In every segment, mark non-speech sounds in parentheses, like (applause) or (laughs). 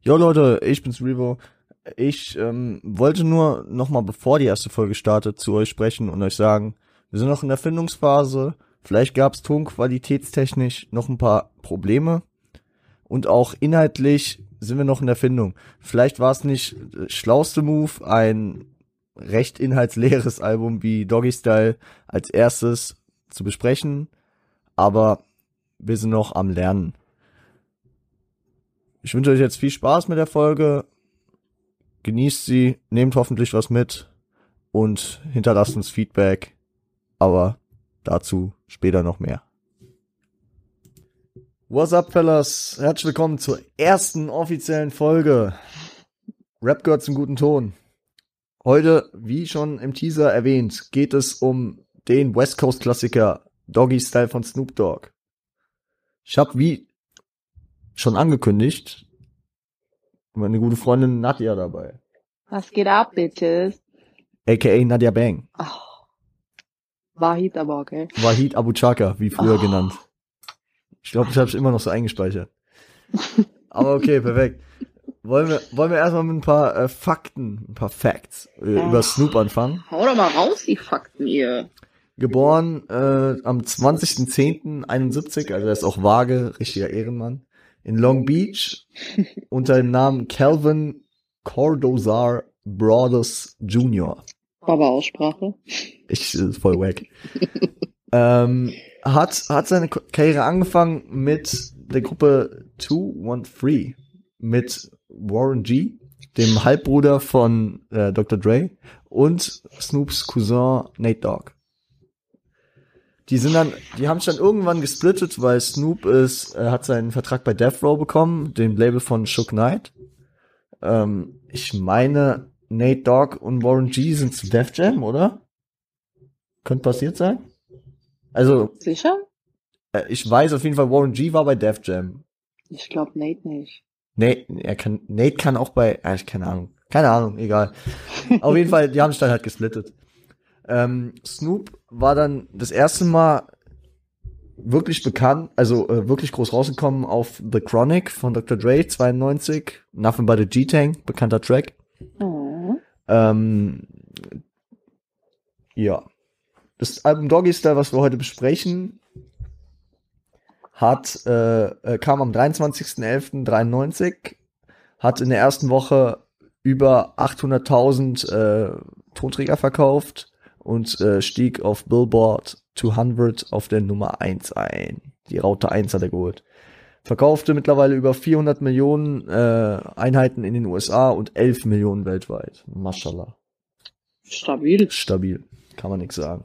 Jo Leute, ich bin's Revo. Ich ähm, wollte nur nochmal, bevor die erste Folge startet, zu euch sprechen und euch sagen, wir sind noch in der Findungsphase. Vielleicht gab's tonqualitätstechnisch noch ein paar Probleme. Und auch inhaltlich sind wir noch in der Findung. Vielleicht war es nicht äh, schlauste Move, ein recht inhaltsleeres (laughs) Album wie Doggy Style als erstes zu besprechen. Aber wir sind noch am Lernen. Ich wünsche euch jetzt viel Spaß mit der Folge. Genießt sie, nehmt hoffentlich was mit und hinterlasst uns Feedback. Aber dazu später noch mehr. What's up, fellas? Herzlich willkommen zur ersten offiziellen Folge. Rap gehört zum guten Ton. Heute, wie schon im Teaser erwähnt, geht es um den West Coast Klassiker Doggy Style von Snoop Dogg. Ich habe wie schon angekündigt meine gute Freundin Nadja dabei. Was geht ab, Bitches? AKA Nadja Bang. Oh. Wahid aber, okay. Wahid Abu Chaka, wie früher Oh. genannt. Ich glaube, ich habe es immer noch so eingespeichert. (laughs) Aber okay, perfekt. Wollen wir, wollen wir erstmal mit ein paar äh, Fakten, ein paar Facts äh, Ja. über Snoop anfangen. Hau doch mal raus, die Fakten, ihr. Geboren äh, am 20.10.71, also er ist auch vage, richtiger Ehrenmann, in Long Beach unter dem Namen Calvin Cordozar Brothers Jr. Baba-Aussprache. Ich äh, voll wack. (laughs) ähm, hat hat seine Karriere angefangen mit der Gruppe 213 mit Warren G, dem Halbbruder von äh, Dr. Dre und Snoops Cousin Nate Dogg. Die sind dann, die haben sich dann irgendwann gesplittet, weil Snoop ist, äh, hat seinen Vertrag bei Death Row bekommen, dem Label von Shook Knight. Ähm, ich meine, Nate Dogg und Warren G sind zu Def Jam, oder? Könnte passiert sein. Also, Sicher? äh, ich weiß auf jeden Fall, Warren G war bei Def Jam. Ich glaub Nate nicht. Nate, er kann, Nate kann auch bei, äh, keine Ahnung. Keine Ahnung, egal. auf jeden Fall, die haben sich dann halt gesplittet. Ähm, Snoop war dann das erste Mal wirklich bekannt, also äh, wirklich groß rausgekommen auf The Chronic von Dr. Dre 92, Nothing But a G-Tang, bekannter Track. Oh. Ähm, ja. Das Album Doggy Style, was wir heute besprechen, hat, äh, äh, kam am 23.11.93, hat in der ersten Woche über 800.000 äh, Tonträger verkauft und äh, stieg auf Billboard 200 auf der Nummer 1 ein. Die Raute 1 hat er geholt. Verkaufte mittlerweile über 400 Millionen äh, Einheiten in den USA und 11 Millionen weltweit. Mashallah. Stabil. Stabil. Kann man nix sagen.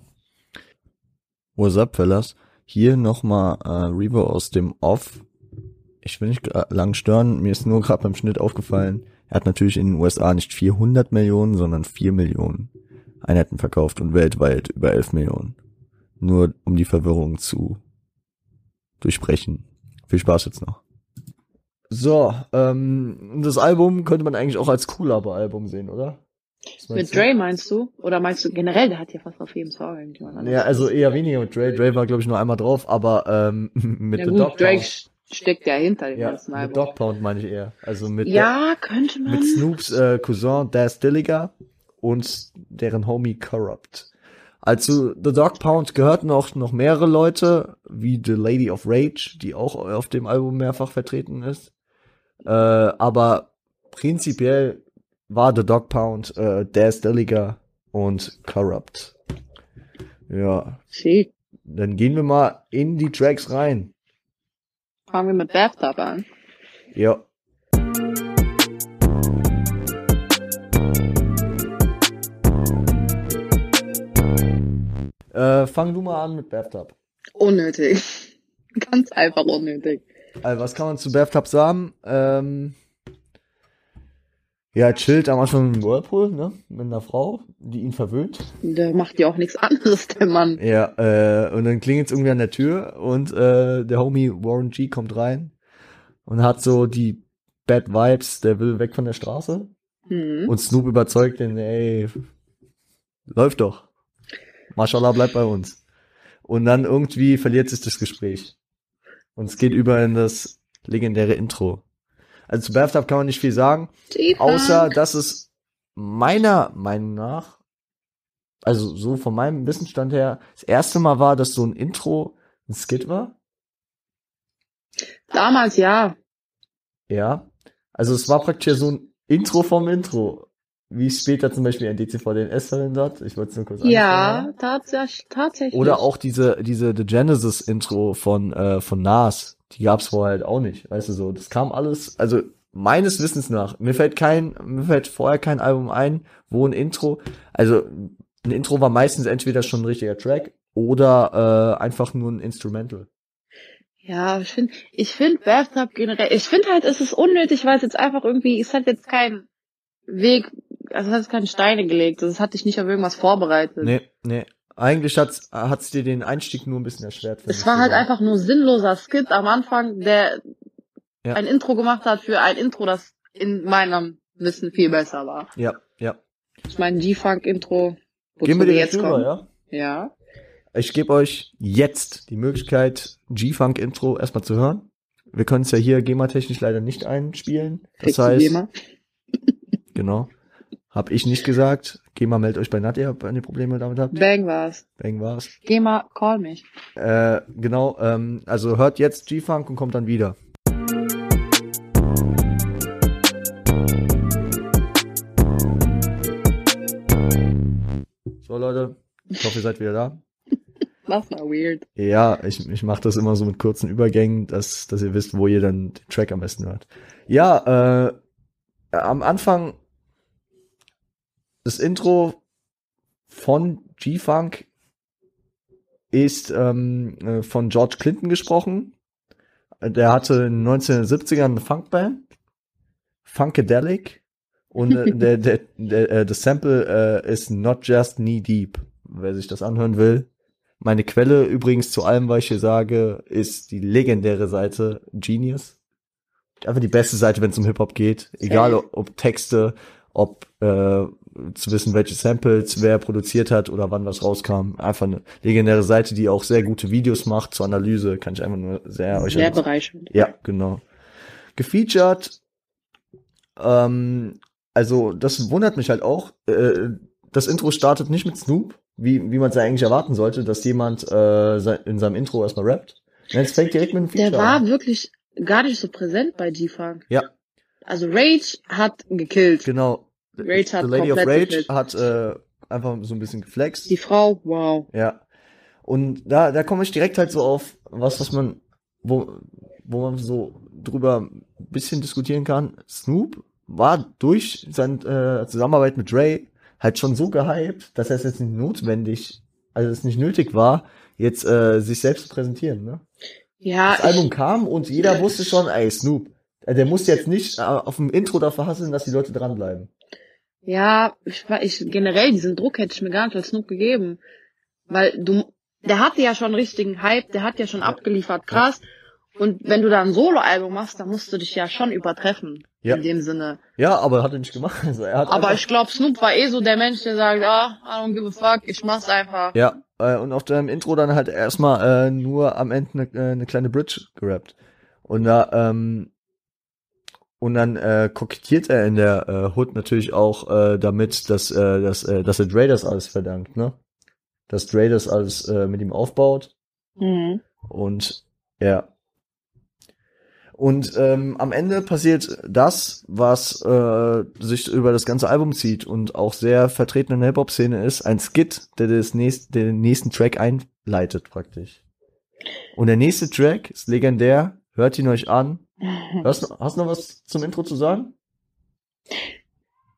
What's up, fellas? Hier nochmal äh, Revo aus dem Off. Ich will nicht gra- lang stören. Mir ist nur gerade beim Schnitt aufgefallen. Er hat natürlich in den USA nicht 400 Millionen, sondern 4 Millionen Einheiten verkauft und weltweit über 11 Millionen. Nur um die Verwirrung zu durchbrechen. Viel Spaß jetzt noch. So, ähm, das Album könnte man eigentlich auch als Cool-Aber-Album sehen, oder? Mit? Dre meinst du? Oder meinst du generell, der hat ja fast auf jedem Song irgendjemand anderes. Ja, also eher weniger mit Dre. Dre war, glaube ich, nur einmal drauf, aber ähm, (laughs) mit ja, The gut, Dog Drake Pound. st- steckt ja hinter dem Ja, ganzen mit Album. Dog Pound meine ich eher. Also mit, ja, könnte man. mit Snoops äh, Cousin Daz Dilliger und deren Homie Corrupt. Also The Dog Pound gehörten auch noch mehrere Leute, wie The Lady of Rage, die auch auf dem Album mehrfach vertreten ist. Äh, aber prinzipiell war The Dog Pound, äh, Daz Dilliger und Corrupt. Ja, Shit. dann gehen wir mal in die Tracks rein. Fangen wir mit Bathtub an. Ja. Äh, fang du mal an mit Bathtub. Unnötig. (laughs) Ganz einfach unnötig. Also, was kann man zu Bathtub sagen? Ähm, ja, chillt am Anfang im Whirlpool, ne? Mit einer Frau, die ihn verwöhnt. Der macht ja auch nichts anderes, der Mann. Ja, äh, und dann klingelt es irgendwie an der Tür und äh, der Homie Warren G kommt rein und hat so die Bad Vibes, der will weg von der Straße. Hm. Und Snoop überzeugt den, ey, läuft doch. Mashallah bleibt bei uns. Und dann irgendwie verliert sich das Gespräch. Und es geht über in das legendäre Intro. Also zu Bathtub kann man nicht viel sagen, außer dass es meiner Meinung nach, also so von meinem Wissensstand her, das erste Mal war, dass so ein Intro ein Skit war. Damals ja. Ja. Also es war praktisch ja so ein Intro vom Intro. Wie es später zum Beispiel ein DCV DNS verwendet hat. Ich wollte es nur kurz Ja, tatsächlich. tatsächlich. Oder auch diese, diese The Genesis Intro von, äh, von Nas. Die gab's vorher halt auch nicht. Weißt du so. Das kam alles, also meines Wissens nach. Mir fällt kein, mir fällt vorher kein Album ein, wo ein Intro, also ein Intro war meistens entweder schon ein richtiger Track oder äh, einfach nur ein Instrumental. Ja, ich finde, ich finde Bathtub generell, ich finde halt, es ist unnötig, weil es jetzt einfach irgendwie, es hat jetzt keinen Weg, also es hat keine Steine gelegt, es hat dich nicht auf irgendwas vorbereitet. Nee, nee. Eigentlich hat's, hat's dir den Einstieg nur ein bisschen erschwert. Es war halt einfach nur sinnloser Skit am Anfang, der Ja. ein Intro gemacht hat für ein Intro, das in meinem Wissen viel besser war. Ja, ja. Ich meine, G-Funk-Intro, Gehen wir direkt jetzt rüber, kommen. ja? Ja. Ich gebe euch jetzt die Möglichkeit, G-Funk-Intro erstmal zu hören. Wir können es ja hier GEMA-technisch leider nicht einspielen. Das die heißt. Genau. Hab ich nicht gesagt. GEMA meldet euch bei Nadja, wenn ihr Probleme damit habt. Bang war's. Bang war's. Geh mal, call mich. Äh, genau, ähm, also hört jetzt G-Funk und kommt dann wieder. So Leute, ich hoffe, ihr seid wieder da. (laughs) Das war weird. Ja, ich, ich mache das immer so mit kurzen Übergängen, dass, dass ihr wisst, wo ihr dann den Track am besten hört. Ja, äh, am Anfang das Intro von G-Funk ist ähm, äh, von George Clinton gesprochen. Der hatte in den 1970ern eine Funkband, Funkadelic. Und äh, (laughs) der, der, der, äh, das Sample äh, ist Not Just Knee Deep, wer sich das anhören will. Meine Quelle übrigens zu allem, was ich hier sage, ist die legendäre Seite Genius. Einfach die beste Seite, wenn es um Hip-Hop geht. Egal ob, ob Texte, ob äh, zu wissen, welche Samples wer produziert hat oder wann was rauskam. Einfach eine legendäre Seite, die auch sehr gute Videos macht zur Analyse. Kann ich einfach nur sehr euch Sehr bereichernd. ja, genau. Gefeatured, ähm, also das wundert mich halt auch. Äh, das Intro startet nicht mit Snoop, wie, wie man es ja eigentlich erwarten sollte, dass jemand äh, in seinem Intro erstmal rappt. Nein, es fängt direkt mit einem Feature Der war an. wirklich gar nicht so präsent bei G-Funk. Ja. Also Rage hat gekillt. Genau. Rage hat The Lady of Rage hat äh, einfach so ein bisschen geflext. Die Frau, wow. Ja. Und da, da komme ich direkt halt so auf was, was man, wo, wo man so drüber ein bisschen diskutieren kann. Snoop war durch seine äh, Zusammenarbeit mit Dre halt schon so gehypt, dass es jetzt nicht notwendig, also es nicht nötig war, jetzt äh, sich selbst zu präsentieren. Ne? Ja, Das Album kam und jeder wusste schon, ey, Snoop, der muss jetzt nicht äh, auf dem Intro dafür hasseln, dass die Leute dranbleiben. Ja, ich, war- ich generell diesen Druck hätte ich mir gar nicht als Snoop gegeben, weil du, der hatte ja schon richtigen Hype, der hat ja schon abgeliefert, krass. Und wenn du da ein Soloalbum machst, dann musst du dich ja schon übertreffen. Ja. In dem Sinne. Ja, aber hat er nicht gemacht. (laughs) Also er hat Aber ich glaube, Snoop war eh so der Mensch, der sagt, ah, I don't give a fuck, ich mach's einfach. Ja, äh, und auf deinem Intro dann halt erstmal äh, nur am Ende eine äh, ne kleine Bridge gerappt. Und da, ähm, und dann äh, kokettiert er in der äh, Hood natürlich auch äh, damit, dass, äh, dass, äh, dass er Dre das alles verdankt, ne? Dass Dre das alles äh, mit ihm aufbaut. Mhm. Und ja. Und ähm, am Ende passiert das, was äh, sich über das ganze Album zieht und auch sehr vertreten in der Hip-Hop-Szene ist, ein Skit, der das nächst, den nächsten Track einleitet praktisch. Und der nächste Track ist legendär, hört ihn euch an. Hast, du- hast du noch was zum Intro zu sagen?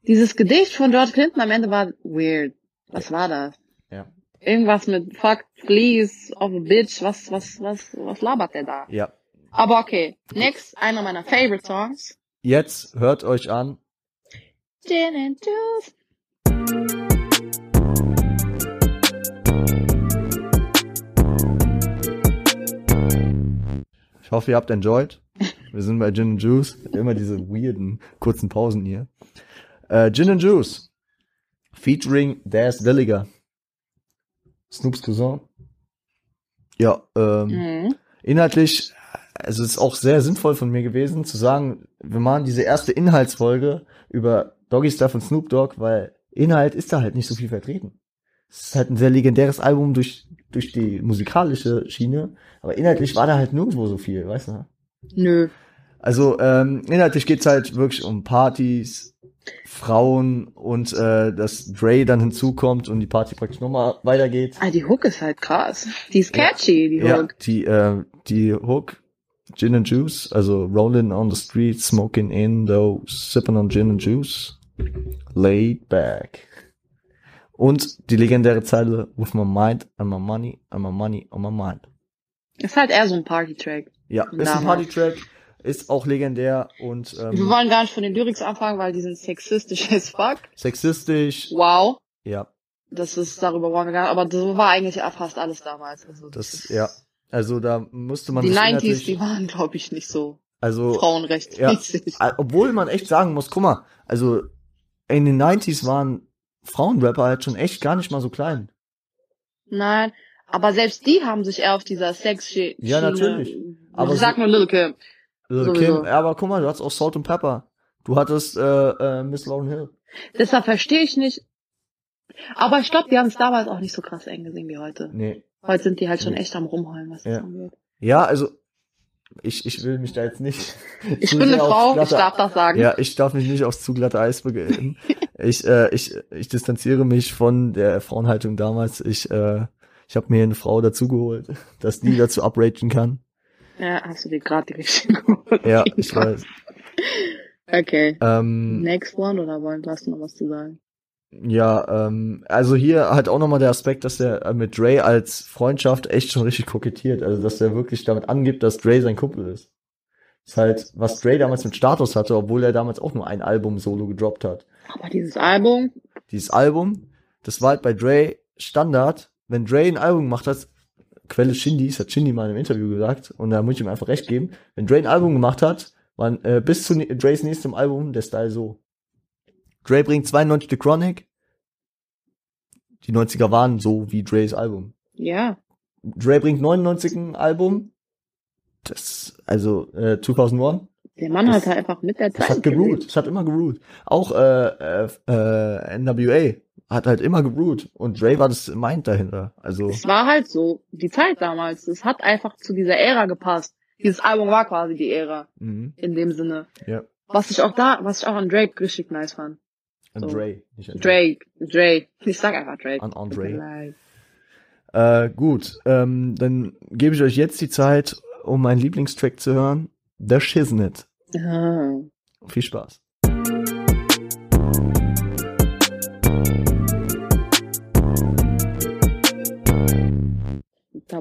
Dieses Gedicht von George Clinton am Ende war weird. Was war das? Ja. Irgendwas mit fuck, please, of a bitch, was, was, was, was labert der da? Ja. Aber okay. Next, einer meiner favorite Songs. Jetzt hört euch an. Gin and Juice. Ich hoffe, ihr habt enjoyed. Wir sind bei Gin and Juice. Immer diese weirden kurzen Pausen hier. Äh, Gin and Juice. Featuring Daz Williger. Snoops Cousin. Ja, ähm, Mhm. inhaltlich also es ist auch sehr sinnvoll von mir gewesen zu sagen, wir machen diese erste Inhaltsfolge über Doggy Stuff und Snoop Dogg, weil Inhalt ist da halt nicht so viel vertreten. Es ist halt ein sehr legendäres Album durch, durch die musikalische Schiene, aber inhaltlich war da halt nirgendwo so viel, weißt du? Nö. Also ähm, inhaltlich geht's halt wirklich um Partys, Frauen und äh, dass Dre dann hinzukommt und die Party praktisch nochmal weitergeht. Ah, die Hook ist halt krass. Die ist catchy, die Ja, Hook. die, äh, die Hook, Gin and Juice, also rolling on the street, smoking in, though, sipping on Gin and Juice, laid back. Und die legendäre Zeile, with my mind and my money and my money on my mind. Ist halt eher so ein Party-Track. Ja, ist ein. Party-Track, ist auch legendär und Wir ähm, wollen gar nicht von den Lyrics anfangen, weil die sind sexistisch (laughs) as fuck. sexistisch. Wow. Ja, Das ist, darüber wollen wir gar nicht, aber so war eigentlich ja fast alles damals. Also das, ist- ja. Also da musste man Die sich 90s, inhaltlich- die waren, glaube ich, nicht so also frauenrechtsmäßig. Äh, Obwohl man echt sagen muss, guck mal, also in den 90s waren Frauenrapper halt schon echt gar nicht mal so klein. Nein, aber selbst die haben sich eher auf dieser sex Ja, natürlich. Aber so- sag nur Lil Kim. Sowieso. Kim, aber guck mal, du hattest auch Salt and Pepper. Du hattest äh, äh, Miss Lauren Hill. Deshalb verstehe ich nicht. Aber ich glaube, die haben es damals auch nicht so krass eng gesehen wie heute. Nee. Heute sind die halt schon Nee. echt am rumheulen, was das Ja. angeht. Ja, also ich, ich will mich da jetzt nicht. (laughs) Ich bin eine Frau, ich glatte- darf das sagen. Ja, ich darf mich nicht aufs zu glatte Eis begeben. (laughs) ich, äh, ich, ich distanziere mich von der Frauenhaltung damals. Ich, äh, ich habe mir eine Frau dazugeholt, dass die dazu upragen kann. Ja, hast du dir gerade die richtige geholt? Ja, ich weiß. Okay. Ähm, Next one oder wollen du hast du noch was zu sagen? Ja, ähm, also hier halt auch nochmal der Aspekt, dass er äh, mit Dre als Freundschaft echt schon richtig kokettiert. Also, dass er wirklich damit angibt, dass Dre sein Kumpel ist. ist halt, was Dre damals mit Status hatte, obwohl er damals auch nur ein Album solo gedroppt hat. Aber dieses Album, Dieses Album, das war halt bei Dre Standard. Wenn Dre ein Album gemacht hat, Quelle Shindy, das hat Shindy mal in einem Interview gesagt, und da muss ich ihm einfach recht geben, wenn Dre ein Album gemacht hat, war äh, bis zu ne- Dre's nächstem Album der Style so. Dre bringt 92 The Chronic. Die 90er waren so wie Dre's Album. ja. Dre bringt 99 ein Album. Das, also, äh, 2001. Der Mann Das- hat halt einfach mit der Das Zeit hat geruht. Das hat immer geruht. Auch, äh, äh, äh, NWA hat halt immer geruht. Und Dre war das Mind dahinter. Also, Es war halt so, die Zeit damals. Es hat einfach zu dieser Ära gepasst. Dieses Album war quasi die Ära, mhm. in dem Sinne. ja. Was ich auch da, was ich auch an Drake richtig nice fand. An So. Dre. Nicht an Drake, Drake. Ich sag einfach Drake. An Andre. Äh, gut, ähm, dann gebe ich euch jetzt die Zeit, um meinen Lieblingstrack zu hören. The Shiznit. Ah. Viel Spaß.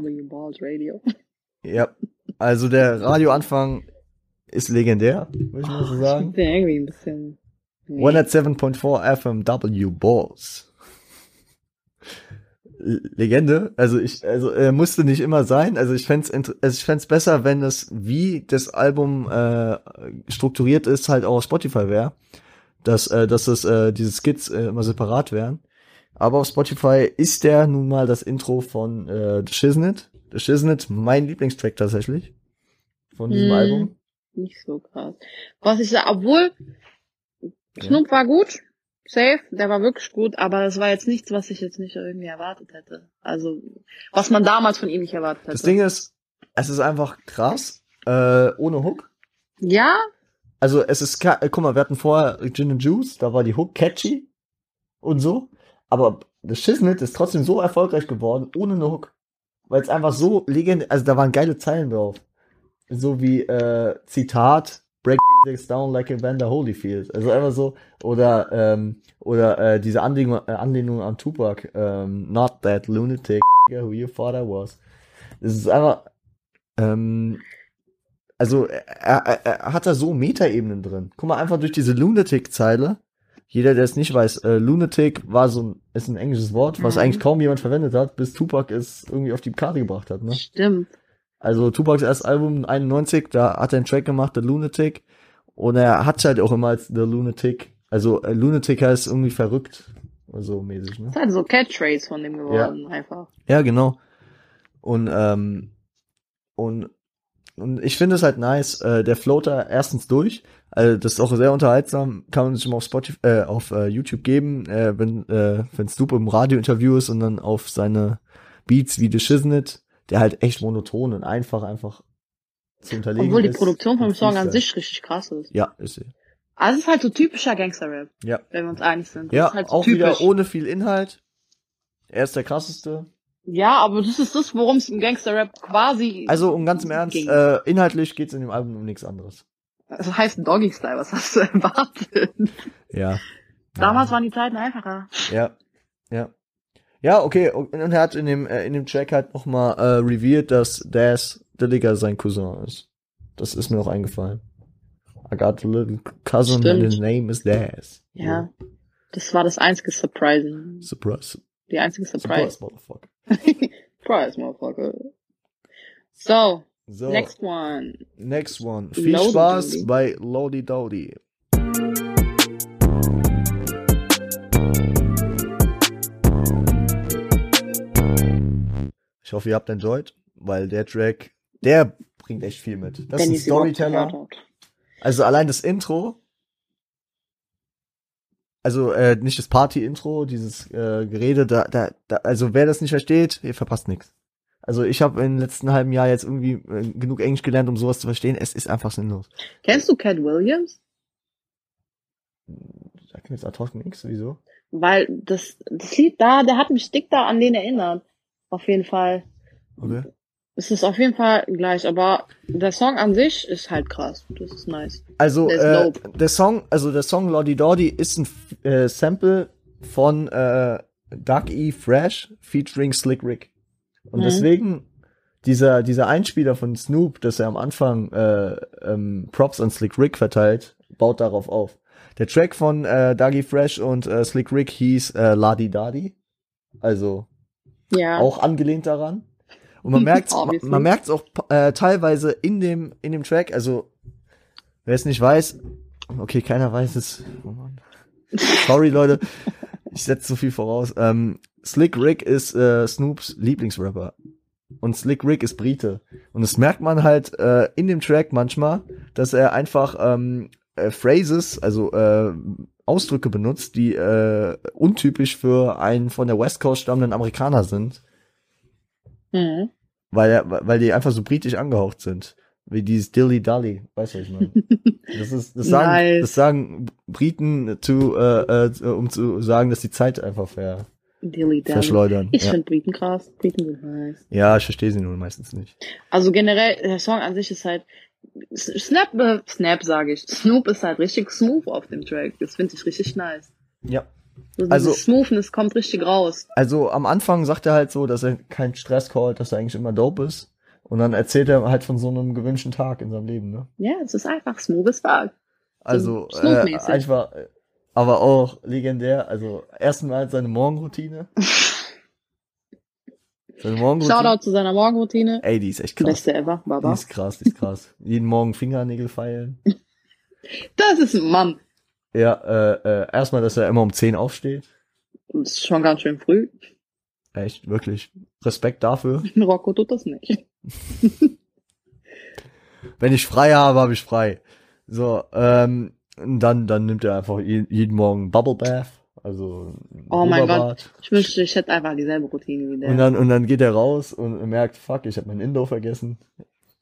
W Balls Radio. Ja, also der Radioanfang ist legendär, würde ich mal so Ich sagen. bin irgendwie ein bisschen. Nee. 107.4 FM W Balls. Legende, also ich, also er musste nicht immer sein. Also ich fänd's, int- also ich fänd's besser, wenn es wie das Album äh, strukturiert ist, halt auch auf Spotify wäre, dass äh, dass es äh, diese Skits äh, immer separat wären. Aber auf Spotify ist der nun mal das Intro von äh, The Shiznit. The Shiznit, mein Lieblingstrack tatsächlich von diesem Hm. Album. Nicht so krass. Was ich sag, obwohl Snoop war gut, safe, der war wirklich gut, aber das war jetzt nichts, was ich jetzt nicht irgendwie erwartet hätte. Also, was man damals von ihm nicht erwartet hätte. Das Ding ist, es ist einfach krass, äh, ohne Hook. ja, Also es ist, guck mal, wir hatten vorher Gin and Juice, da war die Hook catchy und so, aber das Shiznit ist trotzdem so erfolgreich geworden, ohne eine Hook. Weil es einfach so legendär, also da waren geile Zeilen drauf. So wie, äh, Zitat, Break down like Evander Holyfield. Also einfach so, oder, ähm, oder äh, diese Anlehnung, äh, Anlehnung an Tupac, ähm, not that lunatic who you thought I was. Das ist einfach, ähm, also er, er, er hat da so Metaebenen drin. Guck mal, einfach durch diese Lunatic-Zeile. Jeder, der es nicht weiß, äh, Lunatic war so ein, ist ein englisches Wort, was Mhm. eigentlich kaum jemand verwendet hat, bis Tupac es irgendwie auf die Karte gebracht hat. Ne? stimmt. Also Tupacs erstes Album 91, da hat er einen Track gemacht, The Lunatic. Und er hat halt auch immer als The Lunatic. Also äh, Lunatic heißt irgendwie verrückt. So mäßig, ne? Das ist halt so Catchphrase von dem geworden, einfach. Ja, genau. Und, ähm, und und ich finde es halt nice, äh, der Floater erstens durch, also das ist auch sehr unterhaltsam, kann man sich mal auf Spotify, äh, auf äh, YouTube geben, äh, wenn äh, wenn Snoop im Radiointerview ist und dann auf seine Beats wie The Shiznit, der halt echt monoton und einfach einfach zu unterlegen Obwohl die ist. Produktion vom Song an sich richtig krass ist. Ja, ist sie. Also es ist halt so typischer Gangster-Rap, Ja. wenn wir uns einig sind. Das Ja, halt so auch typisch. wieder ohne viel Inhalt. Er ist der krasseste. Ja, aber das ist das, worum es im Gangster-Rap quasi Also, um ganz im Ernst, ging. äh, inhaltlich geht's in dem Album um nichts anderes. Das heißt Doggy Style, was hast du (laughs) erwartet? Ja. Damals waren die Zeiten einfacher. Ja. Ja. Ja, okay. Und und er hat in dem, äh, in dem Track halt nochmal äh, revealed, dass Daz Dilliger sein Cousin ist. Das ist mir auch eingefallen. I got a little cousin and Stimmt. his name is Daz. Ja. Das war das einzige Surprising. Surprise. Die einzige Surprise. Surprise, motherfucker. (laughs) Surprise, motherfucker. So, So, next one. next one. Viel Lodi Spaß Dodi. bei Lodi Dodi. Ich hoffe, ihr habt enjoyed, weil der Track, der bringt echt viel mit. Das Wenn ist ein Storyteller. Also allein das Intro, also äh, nicht das Party-Intro, dieses äh, Gerede, da, da, da, also wer das nicht versteht, ihr verpasst nichts. Also ich habe im letzten halben Jahr jetzt irgendwie äh, genug Englisch gelernt, um sowas zu verstehen. Es ist einfach sinnlos. Kennst du Cat Williams? Sag mir jetzt ad hoc nichts, wieso? Weil das, das Lied da, der hat mich dick da an den erinnert. Auf jeden Fall. Okay. Es ist auf jeden Fall gleich, aber der Song an sich ist halt krass. Das ist nice. Also Der äh, der Song, also der Song Lordy Dordy ist ein äh, Sample von äh, Doug E. Fresh featuring Slick Rick. Und Mhm. deswegen dieser dieser Einspieler von Snoop, dass er am Anfang äh, ähm, Props an Slick Rick verteilt, baut darauf auf. Der Track von äh, Dougie Fresh und äh, Slick Rick hieß äh, Ladi Dadi, also Ja. auch angelehnt daran. Und man (laughs) merkt man, man merkt's auch äh, teilweise in dem in dem Track, also wer es nicht weiß, okay, keiner weiß es. Oh Mann. Sorry Leute, ich setze zu viel voraus. Ähm, Slick Rick ist äh, Snoops Lieblingsrapper und Slick Rick ist Brite und das merkt man halt äh, in dem Track manchmal, dass er einfach ähm, äh, Phrases, also äh, Ausdrücke benutzt, die äh, untypisch für einen von der West Coast stammenden Amerikaner sind Mhm. weil weil die einfach so britisch angehaucht sind. Wie dieses Dilly Dally, weißt du, was ich meine? (laughs) Das ist, das sagen, Nice. das sagen Briten zu, äh, äh, um zu sagen, dass die Zeit einfach ver, Dilly Dally. verschleudern. Ich Ja. find Briten krass. Briten sind nice. ja, ich verstehe sie nur meistens nicht. Also generell, der Song an sich ist halt, Snap, äh, Snap sage ich. Snoop ist halt richtig smooth auf dem Track. Das finde ich richtig nice. Ja. So Also- dieses Smoothness kommt richtig raus. Also am Anfang sagt er halt so, dass er keinen Stress callt, dass er eigentlich immer dope ist. Und dann erzählt er halt von so einem gewünschten Tag in seinem Leben, ne? Ja, es ist einfach as fuck. Also äh, Snoop-mäßig. einfach, äh, aber auch legendär. Also erstmal seine Morgenroutine. (laughs) seine Morgenroutine. Shoutout zu seiner Morgenroutine. Ey, die ist echt krass. Beste ever, Die Baba. ist krass, die ist krass. (laughs) Jeden Morgen Fingernägel feilen. Das ist ein Mann. Ja, äh, äh, erstmal, dass er immer um 10 aufsteht. Das ist schon ganz schön früh. Echt, wirklich. Respekt dafür. (laughs) Rocco tut das nicht. (laughs) Wenn ich frei habe, habe ich frei. So, ähm, dann, dann nimmt er einfach je, jeden Morgen Bubble Bath. Also, Oh mein Oberbad. Ich wünschte, ich hätte einfach dieselbe Routine wie der. Und dann, und dann geht er raus und merkt, fuck, ich habe mein Indo vergessen.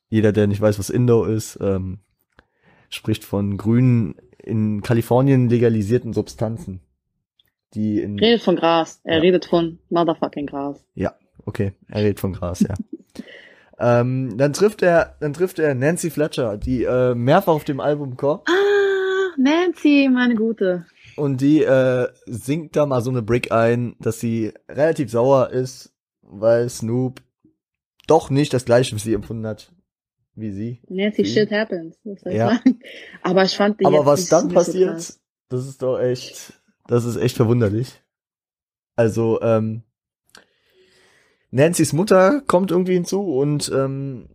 Jeder, der nicht weiß, was Indo ist, ähm, spricht von grünen, in Kalifornien legalisierten Substanzen. Die in, redet von Gras. Er Ja. redet von motherfucking Gras. Ja, okay, er redet von Gras, ja. (laughs) ähm, dann trifft er, dann trifft er Nancy Fletcher, die äh, mehrfach auf dem Album kommt Ah, Nancy, meine Gute. und die äh, singt da mal so eine Brick ein, dass sie relativ sauer ist, weil Snoop doch nicht das gleiche für sie empfunden hat wie sie. Nancy, Mhm. shit happens. Soll ich Ja. sagen? (laughs) Aber ich fand die Aber was dann so passiert, krass. das ist doch echt, das ist echt verwunderlich. Also, ähm, Nancy's Mutter kommt irgendwie hinzu und ähm,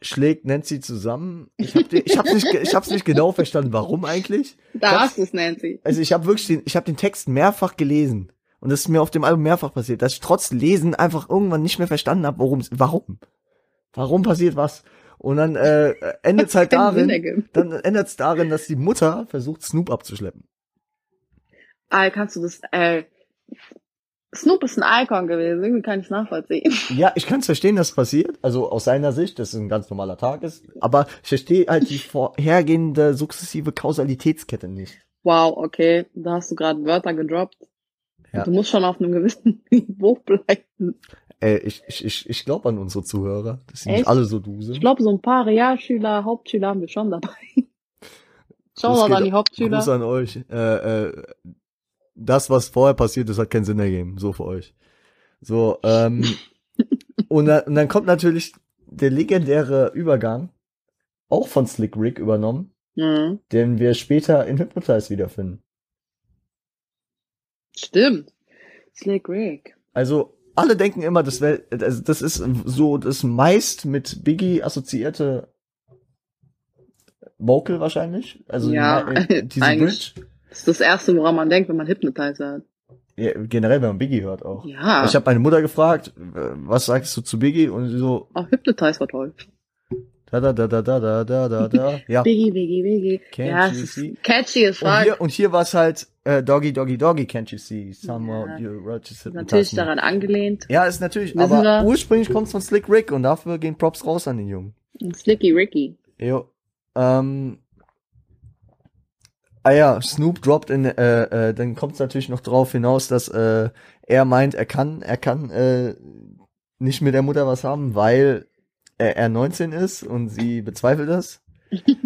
schlägt Nancy zusammen. Ich hab, den, ich hab's nicht, ich hab's nicht genau verstanden, warum eigentlich. Da hast du's, Nancy. Also ich habe wirklich den, ich habe den Text mehrfach gelesen und das ist mir auf dem Album mehrfach passiert, dass ich trotz Lesen einfach irgendwann nicht mehr verstanden habe, worum, warum, warum passiert was. Und dann äh, endet es halt (laughs) darin, dann endet es darin, dass die Mutter versucht, Snoop abzuschleppen. Ah, kannst du das, äh, Snoop ist ein Icon gewesen, irgendwie kann ich es nachvollziehen. (laughs) Ja, ich kann es verstehen, dass passiert. Also aus seiner Sicht, dass es ein ganz normaler Tag ist. Aber ich verstehe halt die (laughs) vorhergehende sukzessive Kausalitätskette nicht. Wow, okay, da hast du gerade Wörter gedroppt. Ja. Du musst schon auf einem gewissen Niveau bleiben. Ey, ich, ich, ich, ich glaube an unsere Zuhörer, dass sie nicht Echt? alle so duse. Ich glaube, so ein paar Realschüler, Hauptschüler haben wir schon dabei. (laughs) Schau Gruß mal an die Hauptschüler. Gruß an euch. Äh, äh, das, was vorher passiert ist, hat keinen Sinn ergeben. So für euch. So, ähm, (laughs) und, dann, und dann kommt natürlich der legendäre Übergang, auch von Slick Rick übernommen, Mhm. den wir später in Hypnotize wiederfinden. Stimmt. Slick Rick. Also, alle denken immer, das wäre, also das ist so das meist mit Biggie assoziierte Vocal wahrscheinlich. Also Ja, die- (laughs) diese eigentlich. Bridge. Das ist das Erste, woran man denkt, wenn man Hypnotizer hat. Ja, generell, wenn man Biggie hört auch. Ja, Ich habe meine Mutter gefragt, äh, was sagst du zu Biggie? Und sie so, auch Hypnotize war toll. Da, da, da, da, da, da, da, da. Ja. (laughs) Biggie, Biggie, Biggie. Can't ja, you see? Catchy as fuck. Und hier, und hier war es halt äh, Doggy, Doggy, Doggy, Can't you see? Somewhere ja. you Rochester. Natürlich daran angelehnt. Ja, ist natürlich. Wissen aber wir? ursprünglich kommt es von Slick Rick und dafür gehen Props raus an den Jungen. Slicky Ricky. Jo. Ähm, Ah ja, Snoop droppt in, äh, äh, dann kommt es natürlich noch drauf hinaus, dass äh, er meint, er kann, er kann äh, nicht mit der Mutter was haben, weil er, er 19 ist und sie bezweifelt das.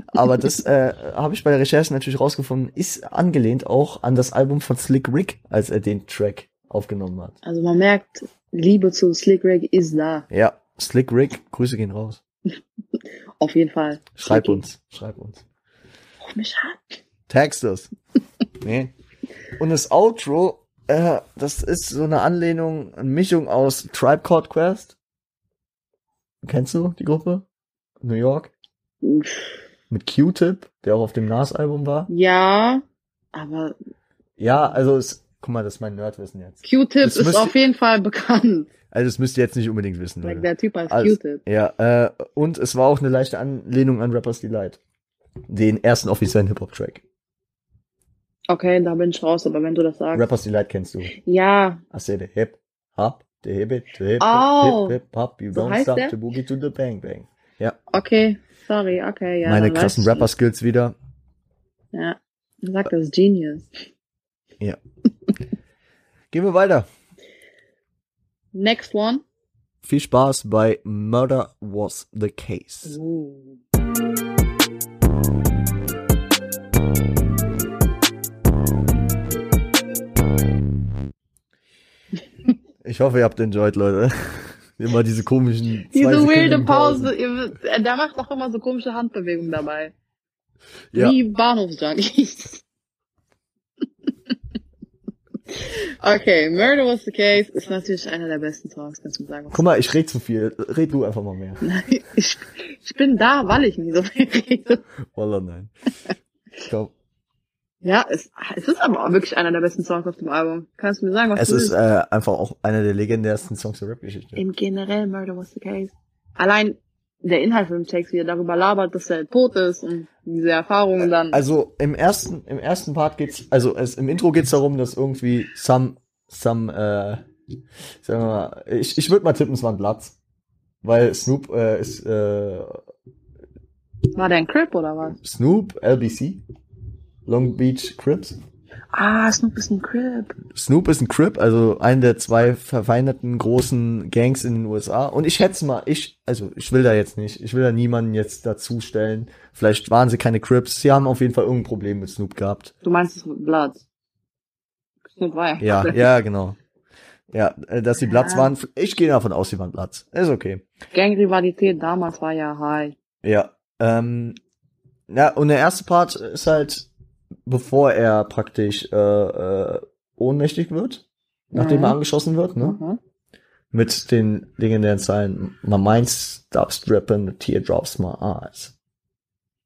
Aber das (laughs) äh, habe ich bei der Recherche natürlich rausgefunden, ist angelehnt auch an das Album von Slick Rick, als er den Track aufgenommen hat. Also man merkt, Liebe zu Slick Rick ist da. Ja, Slick Rick, Grüße gehen raus. (laughs) Auf jeden Fall. Schreib Slicky. uns, schreib uns. Ruf mich an. Text es. (laughs) nee. Und das Outro, äh, das ist so eine Anlehnung, eine Mischung aus Tribe Called Quest. Kennst du die Gruppe? New York? Mit Q-Tip, der auch auf dem Nas-Album war. Ja, aber Ja, also es, guck mal, das ist mein Nerdwissen jetzt. Q-Tip ist müsst auf jeden Fall bekannt. Also das müsst ihr jetzt nicht unbedingt wissen, Like, der Typ heißt Alles- Q-Tip. Ja, äh, und es war auch eine leichte Anlehnung an Rappers Delight. Den ersten offiziellen Hip-Hop-Track. Okay, da bin ich raus, aber wenn du das sagst. Rappers Delight kennst du. Ja, I the hip, hop, the hip, it, the hip, Oh. hip, hip, hop, you So don't stop der? to boogie to the bang bang. okay, sorry, okay, ja. Meine krassen. Rapper-Skills wieder. Ja, sag das Genius. Gehen wir weiter. Next one. Viel Spaß bei Murder Was the Case. Ooh. Ich hoffe, ihr habt enjoyed, Leute. (laughs) Immer diese komischen Diese Pausen. Pause. ihr- äh, Der macht auch immer so komische Handbewegungen dabei. Ja. Wie Bahnhofsjunkies. (laughs) okay, Murder Was the Case ist natürlich einer der besten Songs, kannst du sagen. Guck mal, ich rede zu viel. Red du einfach mal mehr. (laughs) Nein, ich, ich bin da, weil ich nie so viel rede. Wallah, nein. Ich glaub, Ja, es, es ist aber auch wirklich einer der besten Songs auf dem Album. Kannst du mir sagen, was es du ist willst? äh, einfach auch einer der legendärsten Songs der Rap-Geschichte. Im generell Murder Was the Case. Allein der Inhalt von dem Text, wie er darüber labert, dass er tot ist und diese Erfahrungen dann. Also im ersten, im ersten Part geht's, also es, im Intro geht's darum, dass irgendwie some, some, äh, sagen wir mal, ich, ich würde mal tippen, es war ein Platz. Weil Snoop äh, ist äh, war der ein Crip oder was? Snoop, LBC, Long Beach Crips. Ah, Snoop ist ein Crip. Snoop ist ein Crip, also einer der zwei verfeindeten großen Gangs in den USA. Und ich schätze mal, ich, also ich will da jetzt nicht, ich will da niemanden jetzt dazustellen. Vielleicht waren sie keine Crips, sie haben auf jeden Fall irgendein Problem mit Snoop gehabt. Du meinst es mit Blood. Snoop war Ja, ja, genau. Ja, äh, dass sie Platz Ja. waren. Ich gehe davon aus, sie waren Platz. Ist okay. Gangrivalität damals war ja high. Ja. Ähm, ja, und der erste Part ist halt, bevor er praktisch äh, äh, ohnmächtig wird, nachdem Mhm. er angeschossen wird, ne? Mhm. Mit den legendären Zeilen, my mind stops dripping, the teardrops my eyes.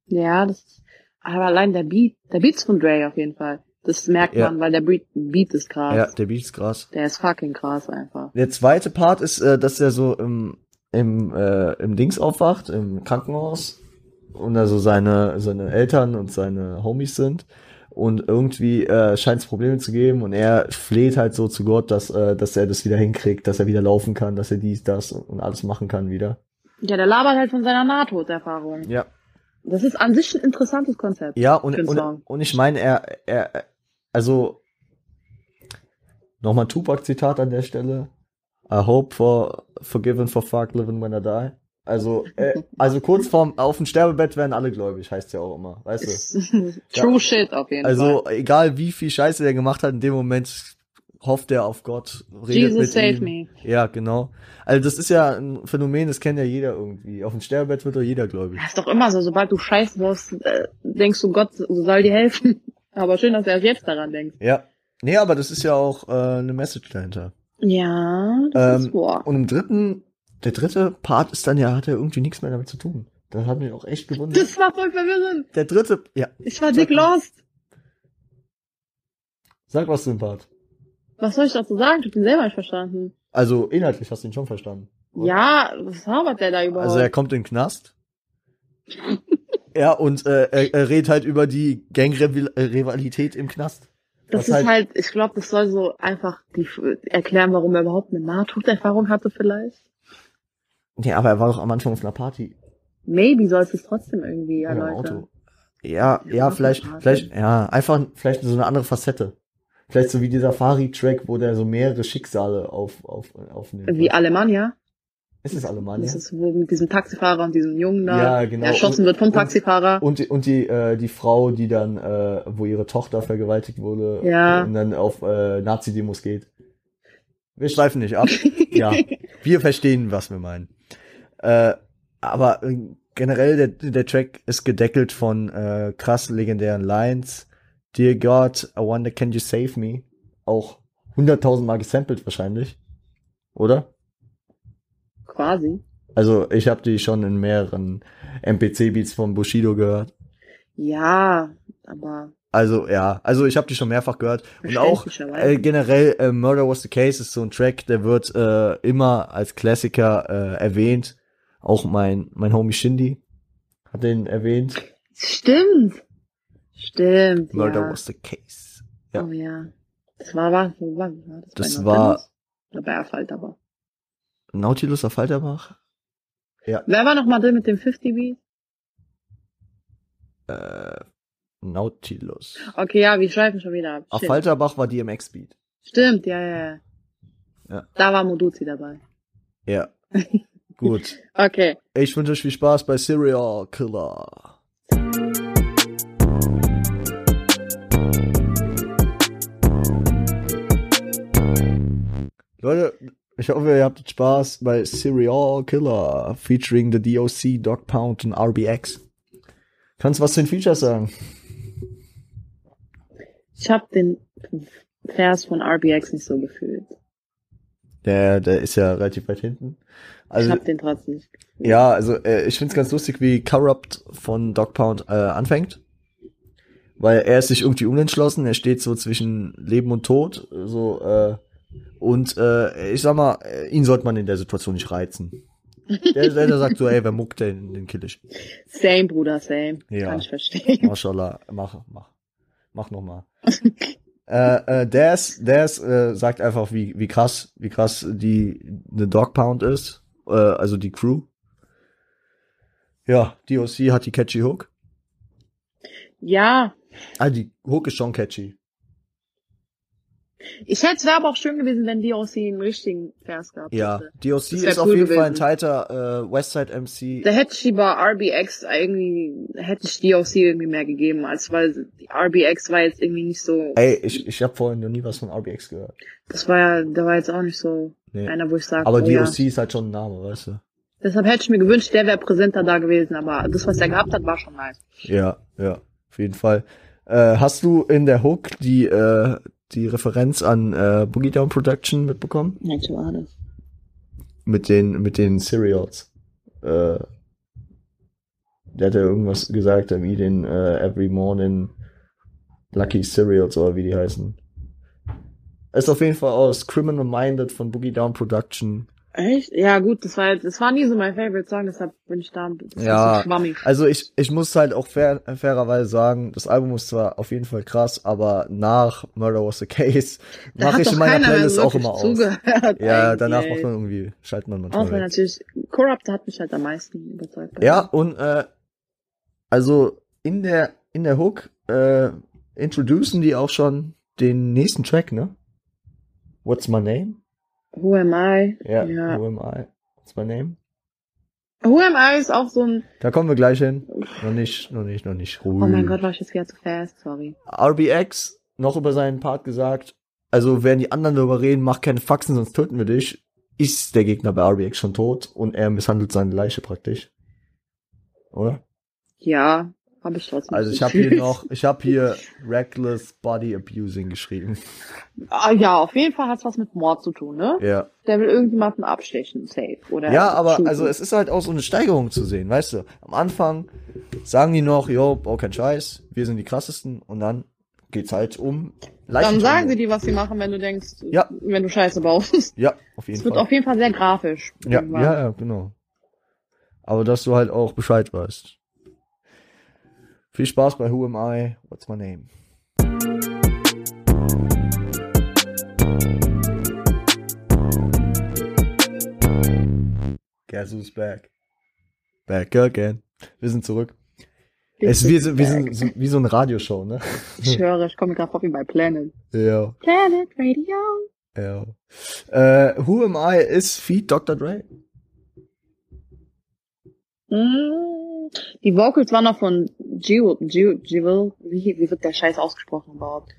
Ja, das, aber allein der Beat, der Beat ist von Dre auf jeden Fall. Das merkt Ja. man, weil der Beat, Beat ist krass. Ja, der Beat ist krass. Der ist fucking krass einfach. Der zweite Part ist, äh, dass er so im im, äh, im Dings aufwacht, im Krankenhaus, und also seine, seine Eltern und seine Homies sind. Und irgendwie äh, scheint es Probleme zu geben und er fleht halt so zu Gott, dass, äh, dass er das wieder hinkriegt, dass er wieder laufen kann, dass er dies, das und alles machen kann wieder. Ja, der labert halt von seiner Nahtoderfahrung. Ja. Das ist an sich ein interessantes Konzept. Ja, und, und, und ich meine, er, er, also nochmal Tupac-Zitat an der Stelle. I hope for forgiven for fuck living when I die. Also, äh, also kurz vorm auf dem Sterbebett werden alle gläubig, heißt ja auch immer, weißt du. (laughs) True shit auf jeden Also Fall. egal wie viel Scheiße der gemacht hat, in dem Moment hofft er auf Gott, redet Jesus mit save ihm. me. Ja, genau. Also das ist ja ein Phänomen, das kennt ja jeder irgendwie. Auf dem Sterbebett wird doch jeder gläubig. Das ist doch immer so, sobald du Scheiße baust, äh, denkst du, Gott soll dir helfen. (laughs) Aber schön, dass du erst jetzt daran denkst. Ja. Nee, aber das ist ja auch äh, eine Message dahinter. Ja, das Ähm, ist wahr. Und im dritten, der dritte Part ist dann ja, hat er irgendwie nichts mehr damit zu tun. Das hat mich auch echt gewundert. Das war voll verwirrend. Der dritte, ja, Ich war dick lost. sag was zu dem Part. Was soll ich dazu sagen? Ich hab ihn selber nicht verstanden. Also inhaltlich hast du ihn schon verstanden. oder? Ja, was labert der da überhaupt? Also er kommt in den Knast. ja, und äh, er, er redet halt über die Gangrivalität im Knast. das ist halt- halt, ich glaube, das soll so einfach die erklären, warum er überhaupt eine Nahtoderfahrung hatte vielleicht. Ja, aber er war doch am Anfang auf einer Party. Maybe soll es trotzdem irgendwie Ja, erläutern. Auto. Ja, Ja, ja, vielleicht, vielleicht, ja, einfach, vielleicht so eine andere Facette. Vielleicht so wie dieser Fari-Track, wo der so mehrere Schicksale auf, auf, aufnimmt. Wie Alemannia. Ist es Alemannia? Das ist wo mit diesem Taxifahrer und diesem Jungen da Ja, genau. erschossen Und- wird vom und- Taxifahrer. Und, die- und die, äh, die Frau, die dann, äh, wo ihre Tochter vergewaltigt wurde Ja. und dann auf äh, Nazi-Demos geht. Wir schleifen nicht ab. (laughs) ja, wir verstehen, was wir meinen. Äh, aber äh, generell, der, der Track ist gedeckelt von äh, krass legendären Lines. Dear God, I wonder, can you save me? Auch 100.000 Mal gesampelt wahrscheinlich. Oder? Quasi. Also ich habe die schon in mehreren MPC-Beats von Bushido gehört. Ja, aber Also ja, also ich habe die schon mehrfach gehört und auch äh, generell äh, Murder Was the Case ist so ein Track, der wird äh, immer als Klassiker äh, erwähnt. Auch mein mein Homie Shindy hat den erwähnt. Stimmt. Stimmt. Murder ja. Was the Case. ja. Oh ja. Das war, war, war, war das? Das war- Nautilus? Oder bei aber. Nautilus auf Falterbach. Wer war noch mal drin mit dem 50 Beat? Äh, Nautilus. Okay, ja, wir schreiben schon wieder ab. Auf Shit. Falterbach war DMX Beat. Stimmt, ja, ja, ja. Ja. Da war Moduzi dabei. Ja. (laughs) Gut. (laughs) Okay. Ich wünsche euch viel Spaß bei Serial Killer. Leute, ich hoffe, ihr hattet Spaß bei Serial Killer featuring the DOC, Dog Pound und RBX. Kannst du was zu den Features sagen? Ich habe den Vers von RBX nicht so gefühlt. Der, der ist ja relativ weit hinten. ich Also, habe den trotzdem nicht. Ja, also äh, ich find's ganz lustig, wie Corrupt von Dog Pound äh, anfängt. Weil er ist sich irgendwie unentschlossen, er steht so zwischen Leben und Tod. So, äh, und äh, ich sag mal, äh, ihn sollte man in der Situation nicht reizen. Der, der, der sagt so, ey, wer muckt den, den kill ich. Same, Bruder, same. Ja. Kann ich verstehen. Mashallah, mach, mach. Mach nochmal. (laughs) äh, äh, Daz, Daz äh, sagt einfach, wie, wie krass, wie krass die eine Dog Pound ist. Äh, also die Crew. Ja, DOC hat die catchy Hook. Ja, Ah, die Hook ist schon catchy. Ich hätte es wäre aber auch schön gewesen, wenn DOC einen richtigen Vers gehabt Ja, hätte. DOC ist auf cool jeden Fall ein gewesen. tighter äh, Westside MC. Da hätte ich lieber RBX irgendwie, hätte ich DOC irgendwie mehr gegeben, als weil RBX war jetzt irgendwie nicht so, Ey, ich, ich habe vorhin noch nie was von RBX gehört. das war ja, der war jetzt auch nicht so Nee. einer, wo ich sage, Aber oh, ja. DOC ist halt schon ein Name, weißt du? Deshalb hätte ich mir gewünscht, der wäre präsenter da gewesen, aber das, was er gehabt hat, war schon nice. Ja, ja, auf jeden Fall. Äh, hast du in der Hook die, äh, die Referenz an äh, Boogie Down Production mitbekommen? War das? Mit den, mit den Cereals. Äh, der hat ja irgendwas gesagt, wie den äh, Every Morning Lucky Cereals oder wie die heißen. Ist auf jeden Fall aus Criminal Minded von Boogie Down Production. Echt? Ja, gut, das war, das war nie so mein Favorite Song, deshalb bin ich da ein bisschen Ja, schwammig. Also ich, ich muss halt auch fair, fairerweise sagen, das Album ist zwar auf jeden Fall krass, aber nach Murder Was the Case mache ich in meiner Playlist auch immer aus. Ja, danach macht man irgendwie, schaltet man manchmal Außer weg. natürlich, Corrupt hat mich halt am meisten überzeugt. Ja, und äh, also in der in der Hook äh, introducen die auch schon den nächsten Track, ne? What's my name? Who am I? Ja, Ja. Who am I? What's my name? Who am I ist auch so ein, Da kommen wir gleich hin. Noch nicht, noch nicht, noch nicht. Ruhig. oh mein Gott, war ich jetzt wieder zu fast, sorry. RBX noch über seinen Part gesagt, also werden die anderen darüber reden, mach keine Faxen, sonst töten wir dich. Ist der Gegner bei RBX schon tot und er misshandelt seine Leiche praktisch. Oder? Ja, habe ich trotzdem. Also ich habe hier noch, ich habe hier Reckless Body Abusing geschrieben. Ah, ja, auf jeden Fall hat's was mit Mord zu tun, ne? Ja. Der will irgendjemanden abstechen, safe. Oder Ja, aber shooten. also es ist halt auch so eine Steigerung zu sehen, weißt du? Am Anfang sagen die noch, yo, bau kein Scheiß, wir sind die krassesten und dann geht's halt um Dann sagen sie dir, was sie machen, wenn du denkst, Ja. wenn du Scheiße baust. Ja, auf jeden Es wird Fall. auf jeden Fall sehr grafisch. Ja, irgendwann. ja, ja, genau. Aber dass du halt auch Bescheid weißt. Viel Spaß bei Who Am I? What's my name? Guess who's back? Back again. Wir sind zurück. Es, wir, sind, wir sind so, wie so eine Radioshow, ne? Ich höre, ich komme gerade vor wie bei Planet. Ja, Planet Radio. ja. Äh, Who Am I ist Feed Dr. Dre. Mm, Die Vocals waren noch von Jewel, Jewel, wie, wie wird der Scheiß ausgesprochen überhaupt?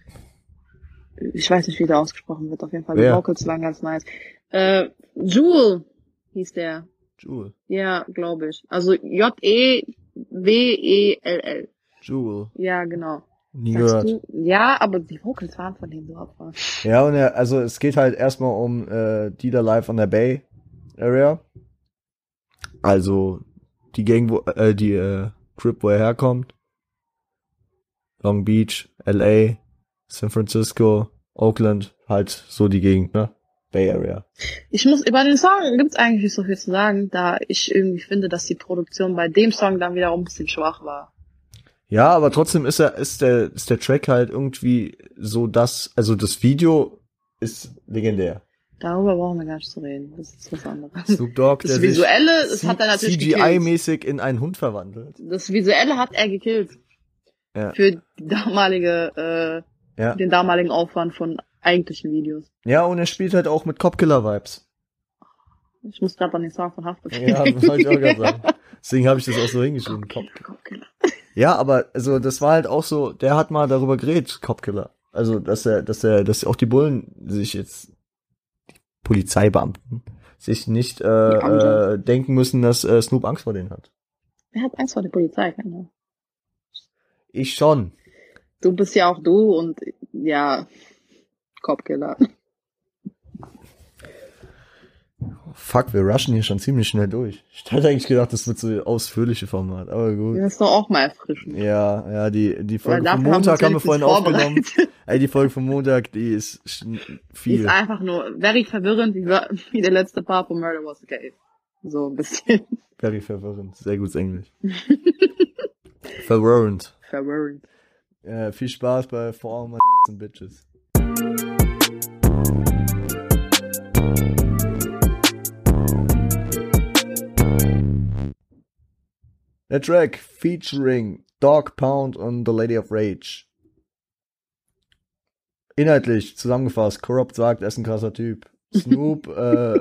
Ich weiß nicht, wie der ausgesprochen wird, auf jeden Fall. Die Wer? Vocals waren ganz nice. Äh, Jewel hieß der. Jewel. Ja, glaube ich. Also J-E-W-E-L-L. Jewel. Ja, genau. Nie Sagst gehört. du? Ja, aber die Vocals waren von dem abgefahren. Ja, und er, also es geht halt erstmal um äh, Dealer Life on der Bay Area. Also die Gang, wo, äh, die äh, Crip, wo er herkommt. Long Beach, LA, San Francisco, Oakland, halt so die Gegend, ne? Bay Area. Ich muss, über den Song gibt's eigentlich nicht so viel zu sagen, da ich irgendwie finde, dass die Produktion bei dem Song dann wiederum ein bisschen schwach war. Ja, aber trotzdem ist er, ist der, ist der Track halt irgendwie so das, also das Video ist legendär. Darüber brauchen wir gar nicht zu reden. Das ist was anderes. Snoop Dogg, Das der Visuelle, das hat er natürlich. CGI-mäßig in einen Hund verwandelt. Das Visuelle hat er gekillt. Ja. Für die damalige, äh, Ja. den damaligen Aufwand von eigentlichen Videos. Ja, und er spielt halt auch mit Copkiller-Vibes. Ich muss gerade an den Song von Haftbefehl Ja, das wollte ich auch gerade sagen. (laughs) Deswegen habe ich das auch so hingeschrieben. Cop. Kopfkiller. Ja, aber also das war halt auch so, der hat mal darüber geredet, Copkiller. Also, dass er, dass er, dass auch die Bullen sich jetzt, Polizeibeamten, sich nicht äh, äh, denken müssen, dass äh, Snoop Angst vor denen hat. Wer hat Angst vor der Polizei? Keiner. Ich schon. Du bist ja auch du und ja, Kopfkiller. Fuck, wir rushen hier schon ziemlich schnell durch. Ich hatte eigentlich gedacht, das wird so ausführliche Format, aber gut. Das ist doch auch mal erfrischend. Ja, ja, die, die Folge vom Montag haben wir vorhin aufgenommen. Ey, die Folge vom Montag, die ist sch- Die viel. ist einfach nur very verwirrend, wie, wie der letzte Part von Murder Was the Case. So ein bisschen Very verwirrend. Sehr gutes Englisch. (laughs) verwirrend. verwirrend. Äh, viel Spaß bei For All My and Bitches. Der Track featuring Dog Pound und The Lady of Rage. Inhaltlich zusammengefasst, Corrupt sagt, er ist ein krasser Typ. (laughs) Snoop äh,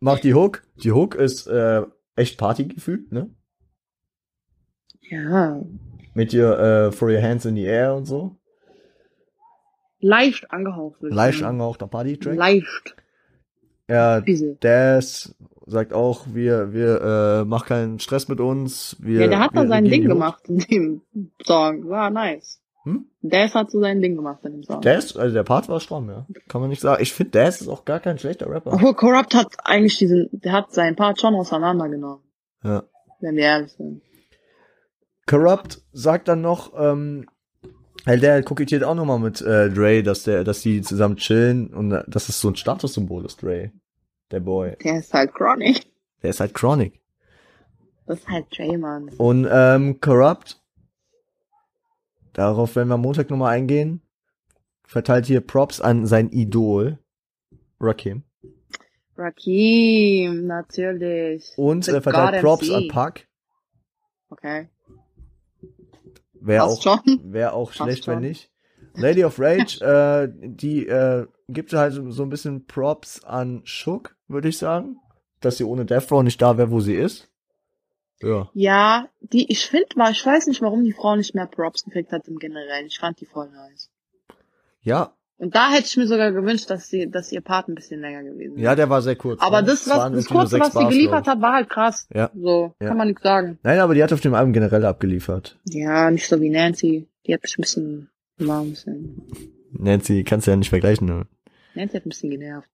macht die Hook. Die Hook ist äh, echt Partygefühl, ne? Ja, Mit ihr äh, For Your Hands in the Air und so. leicht angehaucht. Leicht angehauchter Party-Track. Leicht. Ja. Daz sagt auch, wir, wir, äh, mach keinen Stress mit uns. Wir, Ja, der hat da sein Ding Hook. gemacht in dem Song. War nice. Hm? Daz hat so sein Ding gemacht in dem Song. Daz, also der Part war stramm, ja. Kann man nicht sagen. Ich finde, Daz ist auch gar kein schlechter Rapper. Obwohl Corrupt hat eigentlich diesen, der hat seinen Part schon auseinandergenommen. Ja. Wenn wir ehrlich sind. Corrupt sagt dann noch, ähm, Hey, der kokettiert auch nochmal mit äh, Dre, dass der, dass die zusammen chillen und äh, dass es so ein Statussymbol ist, Dre. Der Boy. Der ist halt chronic. Der ist halt chronic. Das ist halt Draymond. Und ähm, Corrupt, darauf werden wir am Montag nochmal eingehen, verteilt hier Props an sein Idol, Rakim. Rakim, natürlich. Und The äh, verteilt God Props MC. an Puck. Okay. Wäre auch, wär auch Passt schlecht, wenn nicht. Lady of Rage, äh, die äh, gibt halt so, so ein bisschen Props an Shook, würde ich sagen. Dass sie ohne Death Row nicht da wäre, wo sie ist. Ja. Ja, die, ich finde mal, ich weiß nicht, warum die Frau nicht mehr Props gekriegt hat im Generellen. Ich fand die voll nice. Ja, Und da hätte ich mir sogar gewünscht, dass sie, dass ihr Part ein bisschen länger gewesen wäre. ja, der war sehr kurz. Aber ne? das, was, das kurze, was sie geliefert hat, war halt krass. Ja. So, Ja. kann man nichts sagen. Nein, aber die hat auf dem Album generell abgeliefert. Ja, nicht so wie Nancy. Die hat mich ein bisschen, bisschen, Nancy, kannst du ja nicht vergleichen. Ne? Nancy hat ein bisschen genervt.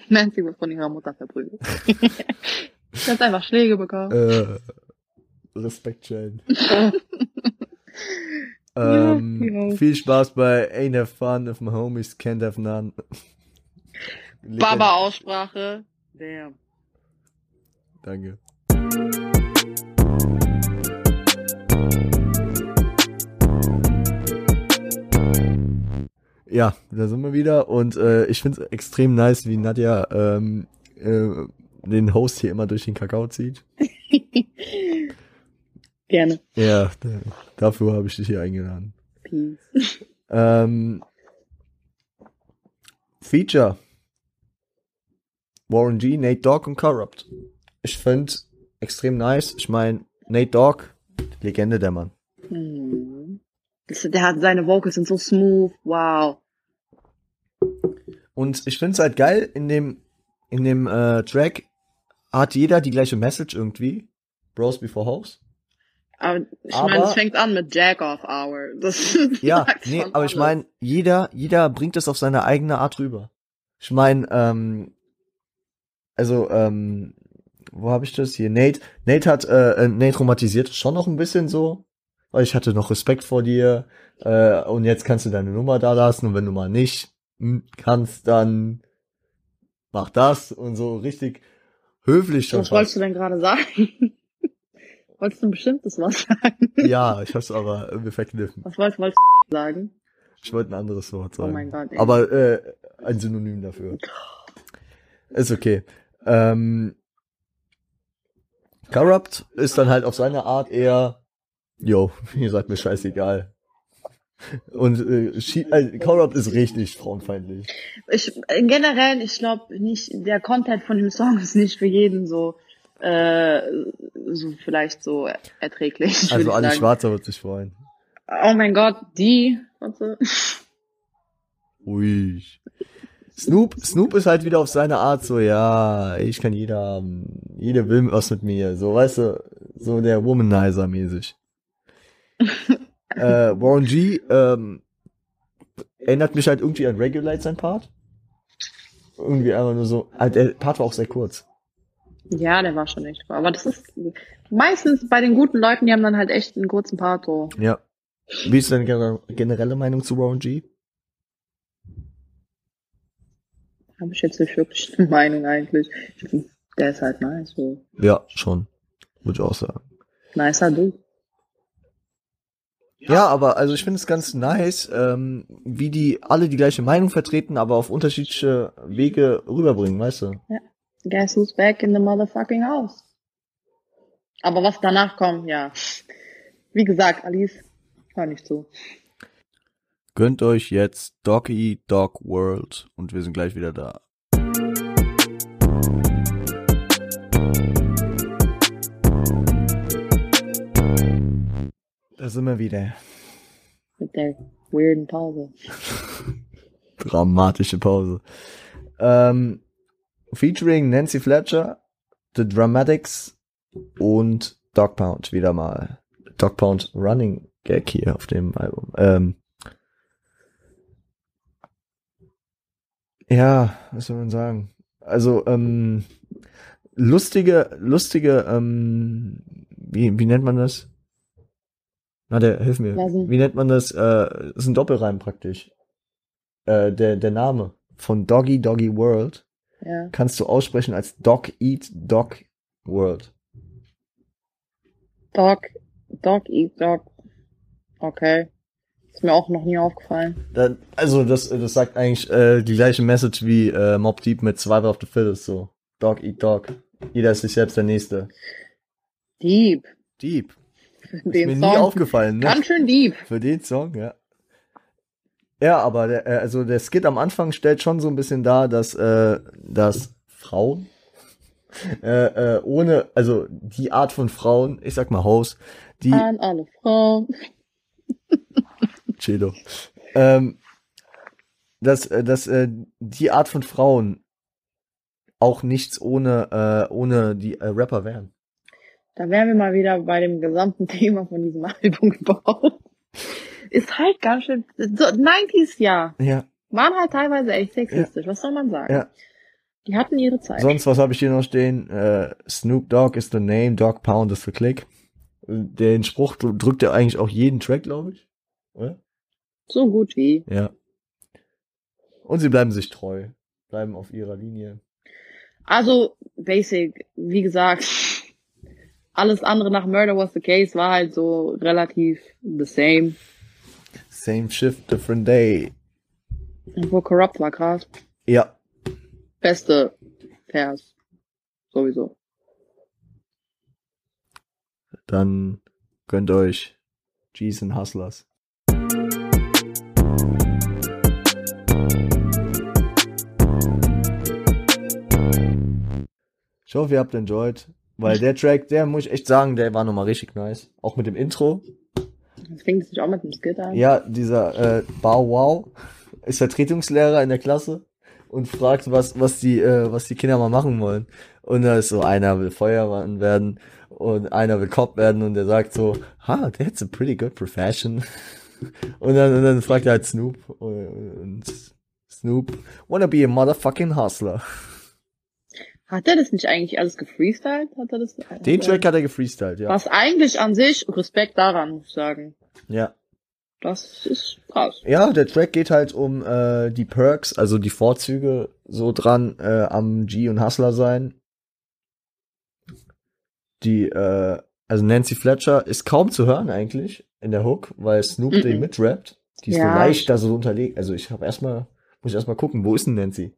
(laughs) Nancy wurde von ihrer Mutter verprügelt. (laughs) sie hat einfach Schläge bekommen. Äh, Respekt, Jane. (laughs) Ja, ähm, ja. Viel Spaß bei Ain't Have Fun if my homies can't have none. Baba-Aussprache. Damn. Danke. Ja, da sind wir wieder und äh, ich finde es extrem nice, wie Nadja ähm, äh, den Host hier immer durch den Kakao zieht. (laughs) Gerne. Ja, da, dafür habe ich dich hier eingeladen. Peace. (laughs) Ähm, Feature. Warren G, Nate Dogg und Corrupt. Ich finde extrem nice. Ich meine, Nate Dogg, Legende der Mann. Hm. Das, der hat, seine Vocals sind so smooth. Wow. Und ich finde es halt geil, in dem, in dem äh, Track hat jeder die gleiche Message irgendwie. Bros before Hoes. Aber ich meine, es fängt an mit Jack Off Hour. Das (laughs) Ja, nee, aber ich alles. meine, jeder, jeder bringt es auf seine eigene Art rüber. Ich meine, ähm, also, ähm, wo habe ich das hier? Nate, Nate hat, äh, äh, Nate romantisiert schon noch ein bisschen so, weil ich hatte noch Respekt vor dir, äh, und jetzt kannst du deine Nummer da lassen und wenn du mal nicht kannst, dann mach das und so richtig höflich schon. Was wolltest fast. du denn gerade sagen? (laughs) wolltest du ein bestimmtes Wort sagen? Ja, ich hab's aber irgendwie verkniffen. Was wolltest, wolltest du sagen? Ich wollte ein anderes Wort Oh sagen. mein Gott, ey. Aber äh, ein Synonym dafür. Ist okay. Ähm, Corrupt ist dann halt auf seine Art eher, yo, (laughs) ihr seid mir scheißegal. Und äh, äh, Corrupt ist richtig frauenfeindlich. Ich, äh, generell, ich glaube nicht, der Content von dem Song (laughs) ist nicht für jeden so, äh, so vielleicht so erträglich. Also sagen. Schwarzer wird sich freuen. Oh mein Gott, die, warte. Ui. Snoop, Snoop ist halt wieder auf seine Art so, ja, ich kann jeder haben, jeder will was mit mir, so, weißt du, so der Womanizer mäßig. Äh, Warren G, ähm, erinnert mich halt irgendwie an Regulate sein Part. Irgendwie einfach nur so, halt, der Part war auch sehr kurz. Ja, der war schon echt cool. Aber das ist meistens bei den guten Leuten, die haben dann halt echt einen kurzen Part so. Ja. Wie ist deine gener- generelle Meinung zu Warren G? Habe ich jetzt nicht wirklich eine (laughs) Meinung eigentlich. Der ist halt nice, so. Ja, schon. Würde ich auch sagen. Nicer Dude. Ja, aber also ich finde es ganz nice, ähm, wie die alle die gleiche Meinung vertreten, aber auf unterschiedliche Wege rüberbringen, weißt du? Guess who's back in the motherfucking house? Aber was danach kommt, ja. Wie gesagt, Alice, hör nicht zu. Gönnt euch jetzt Doggy Dog World und wir sind gleich wieder da. Sind wir wieder. Mit der weirden Pause. (laughs) Dramatische Pause. Ähm, featuring Nancy Fletcher, The Dramatics und Dog Pound wieder mal. Dog Pound Running Gag hier auf dem Album. Ähm, ja, was soll man sagen? Also, ähm, lustige, lustige, ähm, wie, wie nennt man das? Na, der, hilf mir. Wie nennt man das? Äh, ist ein Doppelreim praktisch. Äh, der, der Name von Doggy Doggy World Ja. kannst du aussprechen als Dog Eat Dog World. Dog, Dog eat Dog. Okay. Ist mir auch noch nie aufgefallen. Dann, also das, das sagt eigentlich äh, die gleiche Message wie äh, Mob Deep mit Survival of the Fittest, so. Dog Eat Dog. Jeder ist sich selbst der Nächste. Deep. Deep. (laughs) Ist Den mir nie Song. aufgefallen, ne? Ganz schön deep. Für den Song, ja. Ja, aber der, äh, also der Skit am Anfang stellt schon so ein bisschen dar, dass, äh, dass Frauen (laughs) äh, äh, ohne, also die Art von Frauen, ich sag mal Hoes, die An alle Frauen. (laughs) Chedo, ähm, dass, äh, dass äh, die Art von Frauen auch nichts ohne, äh, ohne die äh, Rapper wären. Da wären wir mal wieder bei dem gesamten (laughs) Thema von diesem Album gebaut. Ist halt ganz schön, so 90s ja, Ja, waren halt teilweise echt sexistisch, was soll man sagen? ja. Die hatten ihre Zeit. Sonst, was habe ich hier noch stehen? Äh, Snoop Dogg is the name, Dog Pound is the click. Den Spruch dr- drückt er eigentlich auch jeden Track, glaube ich. Oder? So gut wie. Ja. Und sie bleiben sich treu. Bleiben auf ihrer Linie. Also, basic, wie gesagt, alles andere nach Murder Was the Case war halt so relativ the same. Same shift, different day. Wo Corrupt war krass. Ja. Beste Vers. Sowieso. Dann gönnt euch G's and Hustlers. Ich hoffe, ihr habt enjoyed. Weil der Track, der muss ich echt sagen, der war nochmal richtig nice. Auch mit dem Intro. Das fing sich auch mit dem Skit an. Ja, dieser äh, Bow Wow ist Vertretungslehrer in der Klasse und fragt, was, was die, äh, was die Kinder mal machen wollen. Und da ist so, einer will Feuerwehrmann werden und einer will Cop werden und der sagt so, ha, that's a pretty good profession. (laughs) Und dann, und dann fragt er halt Snoop und, und Snoop, wanna be a motherfucking hustler. Hat er das nicht eigentlich alles gefreestylt? Hat er das? Den Track hat er gefreestylt, ja. Was eigentlich an sich, Respekt daran, muss ich sagen. Ja. Das ist krass. Ja, der Track geht halt um äh, die Perks, also die Vorzüge so dran äh, am G und Hustler sein. Die, äh, also Nancy Fletcher ist kaum zu hören eigentlich in der Hook, weil Snoop Mhm. die mitrappt. Die ist Ja. so leicht da so unterlegt. Also ich habe erstmal, muss ich erstmal gucken, wo ist denn Nancy?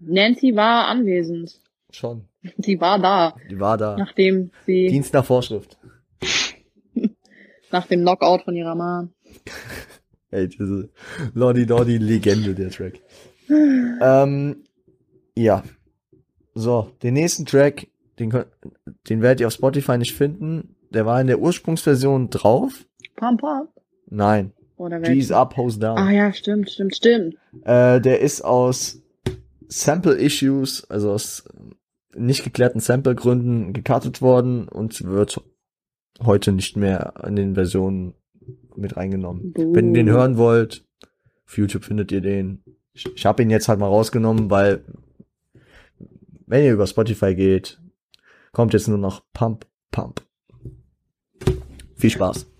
Nancy war anwesend. Schon. Sie war da, Die war da. nachdem sie, Dienst nach Vorschrift. (laughs) nach dem Knockout von ihrer Mom. (laughs) Ey, diese Lordi Dordi Legende, der Track. ähm, ja. So, den nächsten Track, den, den werdet ihr auf Spotify nicht finden. Der war in der Ursprungsversion drauf. Pump up. Nein. Oder G's up, hose down. Ah ja, stimmt, stimmt, stimmt. Äh, der ist aus Sample Issues, also aus nicht geklärten Sample-Gründen gekartet worden und wird heute nicht mehr in den Versionen mit reingenommen. Buh. Wenn ihr den hören wollt, auf YouTube findet ihr den. Ich, ich habe ihn jetzt halt mal rausgenommen, weil wenn ihr über Spotify geht, kommt jetzt nur noch Pump, Pump. Viel Spaß.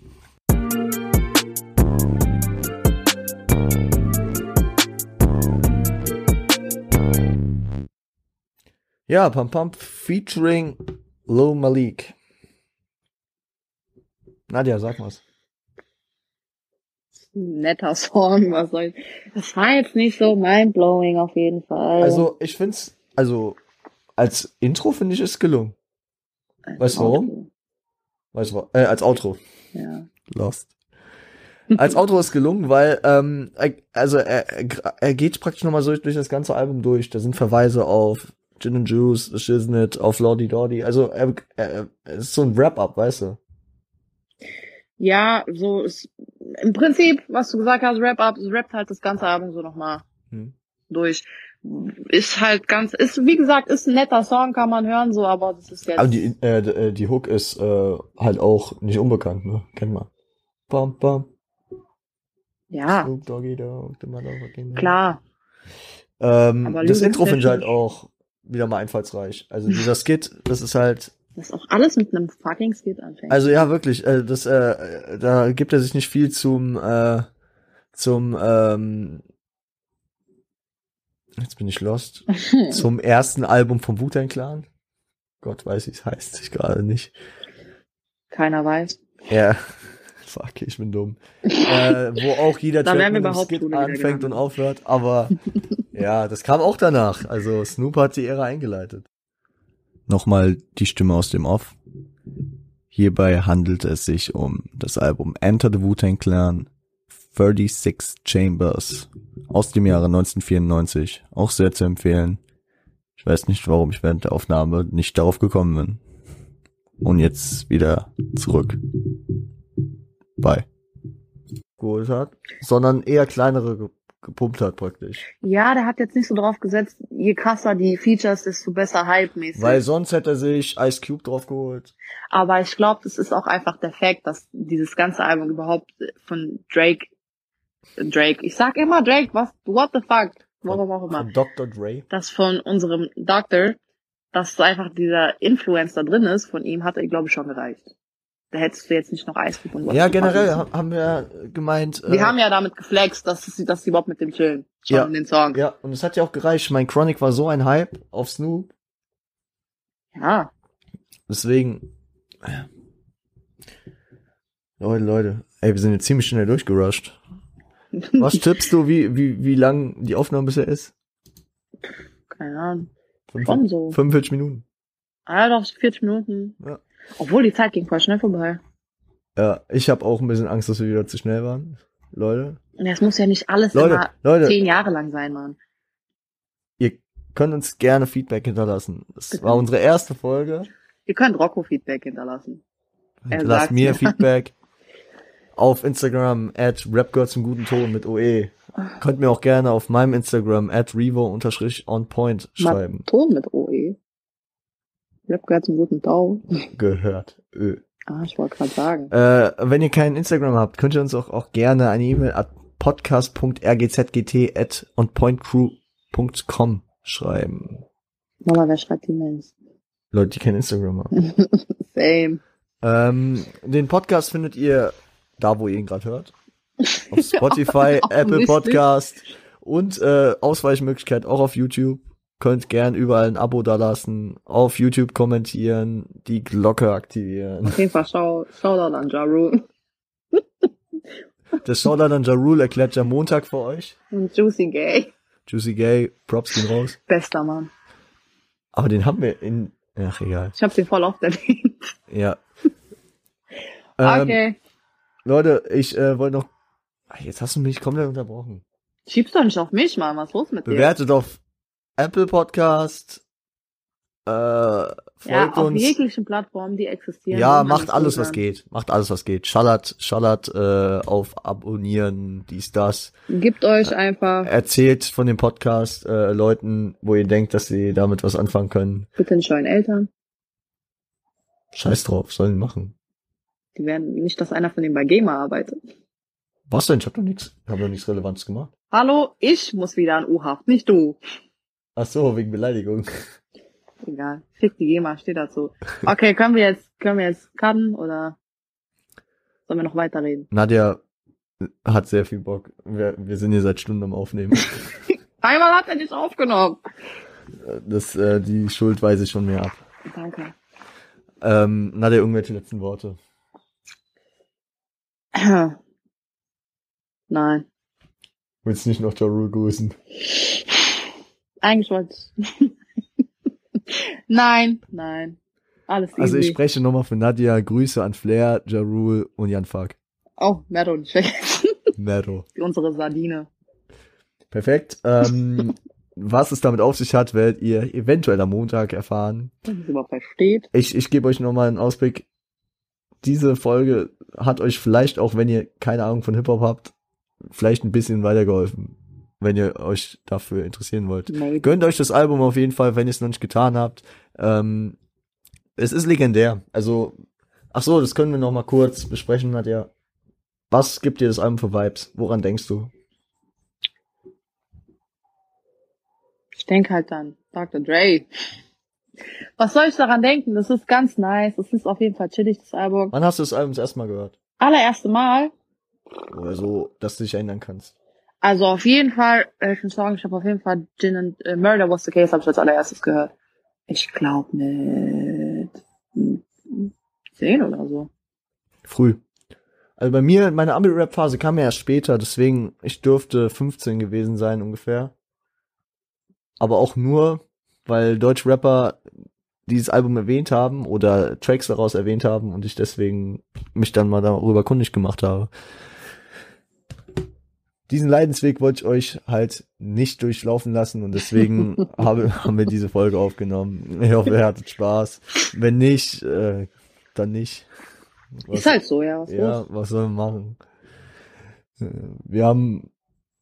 Ja, Pump Pump featuring Lil Malik. Nadja, sag mal's. Netter Song, was soll ich. Das war jetzt nicht so mindblowing auf jeden Fall. Also, ich find's, also, als Intro finde ich es gelungen. Als weißt du warum? Weißt du, wa- äh, als Outro. Ja. Lost. Als Outro ist gelungen, weil, ähm, er, also, er, er geht praktisch nochmal so durch das ganze Album durch. Da sind Verweise auf Gin and Juice, Shiznit, auf Lordy Dordy. Also, er, er ist so ein Wrap-Up, weißt du? Ja, so ist im Prinzip, was du gesagt hast, Wrap-Up, es rappt halt das ganze Album so nochmal Hm. durch. Ist halt ganz, ist, wie gesagt, ist ein netter Song, kann man hören, so, aber das ist jetzt. Aber die, äh, äh, die Hook ist äh, halt auch nicht unbekannt, ne? Kennt man. Bam, bam. ja, Snoop Doggy Dogg, the motherfucking- klar. Ähm, Aber das Intro finde ich halt auch wieder mal einfallsreich. Also dieser Skit, das ist halt, Das auch alles mit einem fucking Skit anfängt. also ja wirklich, äh, das, äh, da gibt er sich nicht viel zum, äh, zum, ähm, Jetzt bin ich lost. (laughs) Zum ersten Album vom Wu-Tang Clan. Gott weiß, wie es heißt. Ich gerade nicht. Keiner weiß. Ja. Fuck, ich bin dumm. äh, wo auch jeder (laughs) Da Track mit einem überhaupt Skit anfängt und aufhört. Aber (laughs) ja, das kam auch danach. Also Snoop hat die Ära eingeleitet. Nochmal die Stimme aus dem Off. Hierbei handelt es sich um das Album Enter the Wu-Tang Clan 36 Chambers aus dem Jahre 1994. Auch sehr zu empfehlen. Ich weiß nicht, warum ich während der Aufnahme nicht darauf gekommen bin. Und jetzt wieder zurück. Bei. Geholt hat. Sondern eher kleinere ge gepumpt hat praktisch. Ja, der hat jetzt nicht so drauf gesetzt, je krasser die Features, desto besser hype-mäßig. Weil sonst hätte er sich Ice Cube drauf geholt. Aber ich glaube, das ist auch einfach der Fakt, dass dieses ganze Album überhaupt von Drake, Drake, ich sag immer Drake, was, what the fuck, warum auch immer, Von Dr. Dre. dass von unserem Doctor, dass einfach dieser Influence da drin ist, von ihm hat er, glaube ich, schon gereicht. Da hättest du jetzt nicht noch Cube und was Ja, generell machen. ha- haben wir gemeint. Wir haben ja damit geflext, dass sie, dass sie überhaupt mit dem chillen. Schon Ja. in den Song. Ja, und es hat ja auch gereicht. Mein Chronic war so ein Hype auf Snoop. Ja. Deswegen. Leute, Leute. Ey, wir sind jetzt ziemlich schnell durchgerusht. Was (laughs) tippst du, wie, wie, wie lang die Aufnahme bisher ist? Keine Ahnung. Fünf- Schon so. 45 Minuten. Ah, doch, 40 Minuten. Ja. Obwohl, die Zeit ging voll schnell vorbei. Ja, ich habe auch ein bisschen Angst, dass wir wieder zu schnell waren. Leute. Und es muss ja nicht alles Leute, immer Leute, zehn Jahre lang sein, Mann. ihr könnt uns gerne Feedback hinterlassen. Das Bitte. war unsere erste Folge. Ihr könnt Rocco-Feedback hinterlassen. Er Lasst mir. Feedback auf Instagram at rapgirl zum guten Ton mit OE. Könnt mir auch gerne auf meinem Instagram at revo-onpoint schreiben. Ton mit OE. Ich hab gehört zum guten Tau. Gehört. Ö. Ah, ich wollte gerade sagen. Äh, wenn ihr kein Instagram habt, könnt ihr uns auch, auch gerne eine E-Mail at podcast.rgzgt at onpointcrew.com schreiben. Mama, wer schreibt die Mails? Leute, die kein Instagram haben. (laughs) Same. Ähm, den Podcast findet ihr da, wo ihr ihn gerade hört. Auf (laughs) Spotify, Apple. Podcast und äh, Ausweichmöglichkeit auch auf YouTube. Könnt gern überall ein Abo dalassen, auf YouTube kommentieren, die Glocke aktivieren. Auf jeden Fall schau, Shoutout an Ja Rule. (laughs) Das Shoutout an Ja Rule erklärt ja Montag für euch. Und Juicy Gay. Juicy Gay, Props gehen raus. Bester Mann. Aber den haben wir in, ach egal, Ich hab den voll oft erwähnt. ja. (laughs) Ähm, Okay. Leute, ich äh, wollte noch, Ach, jetzt hast du mich komplett unterbrochen. Schiebst doch nicht auf mich, Mann. Was ist los mit dir? Bewertet auf Apple Podcast. Äh, ja, folgt auf uns. jeglichen Plattformen, die existieren. Ja, macht alles, was geht. Macht alles, was geht. Schallert, schallert äh, auf Abonnieren, dies, das. Gebt euch einfach Erzählt von dem Podcast äh, Leuten, wo ihr denkt, dass sie damit was anfangen können. bitte nicht euren Eltern. Scheiß drauf, sollen machen. Die werden nicht, dass einer von denen bei Gamer arbeitet. Was denn? Ich hab doch nichts, ich hab doch nichts Relevantes gemacht. Hallo, ich muss wieder an U-Haft, nicht du. Ach so, wegen Beleidigung. Egal. Fick die GEMA, steht dazu. Okay, können wir jetzt, können wir jetzt cutten oder sollen wir noch weiterreden? Nadja hat sehr viel Bock. Wir, wir sind hier seit Stunden am Aufnehmen. (laughs) Einmal hat er dich aufgenommen. Das, äh, die Schuld weise ich von mir ab. Danke. Ähm, Nadja, irgendwelche letzten Worte. (clears throat) Nein. Willst nicht noch Rule grüßen? Eigentlich wollte ich. (laughs) nein, nein. Alles easy. Also ich spreche nochmal für Nadja. Grüße an Flair, Ja Rule und Jan Fark. Oh, Mero nicht vergessen. (laughs) Mero. Unsere Sardine. Perfekt. Ähm, (laughs) was es damit auf sich hat, werdet ihr eventuell am Montag erfahren. Wenn es überhaupt versteht. Ich, ich gebe euch nochmal einen Ausblick. Diese Folge hat euch vielleicht, auch wenn ihr keine Ahnung von Hip-Hop habt, vielleicht ein bisschen weitergeholfen, wenn ihr euch dafür interessieren wollt. Maybe. Gönnt euch das Album auf jeden Fall, wenn ihr es noch nicht getan habt. Ähm, es ist legendär. Also, ach so, das können wir noch mal kurz besprechen, Nadja. Was gibt dir das Album für Vibes? Woran denkst du? Ich denke halt dann, Dr. Dre. Was soll ich daran denken? Das ist ganz nice. Das ist auf jeden Fall chillig, das Album. Wann hast du das Album das erste Mal gehört? Allererste Mal, Oder so, dass du dich erinnern kannst. Also auf jeden Fall, äh, ich muss sagen, ich habe auf jeden Fall Gin and äh, Murder Was the Case, habe ich als allererstes gehört. Ich glaube mit zehn oder so. Früh. Also bei mir, meine Ami-Rap-Phase kam ja erst später, deswegen, ich dürfte 15 gewesen sein ungefähr. Aber auch nur, weil deutsche Rapper dieses Album erwähnt haben oder Tracks daraus erwähnt haben und ich deswegen mich dann mal darüber kundig gemacht habe. Diesen Leidensweg wollte ich euch halt nicht durchlaufen lassen und deswegen (laughs) habe, haben wir diese Folge aufgenommen. Ich hoffe, ihr hattet Spaß. Wenn nicht, äh, dann nicht. Was, ist halt so, ja. Was ja, los? was sollen wir machen? Äh, wir haben,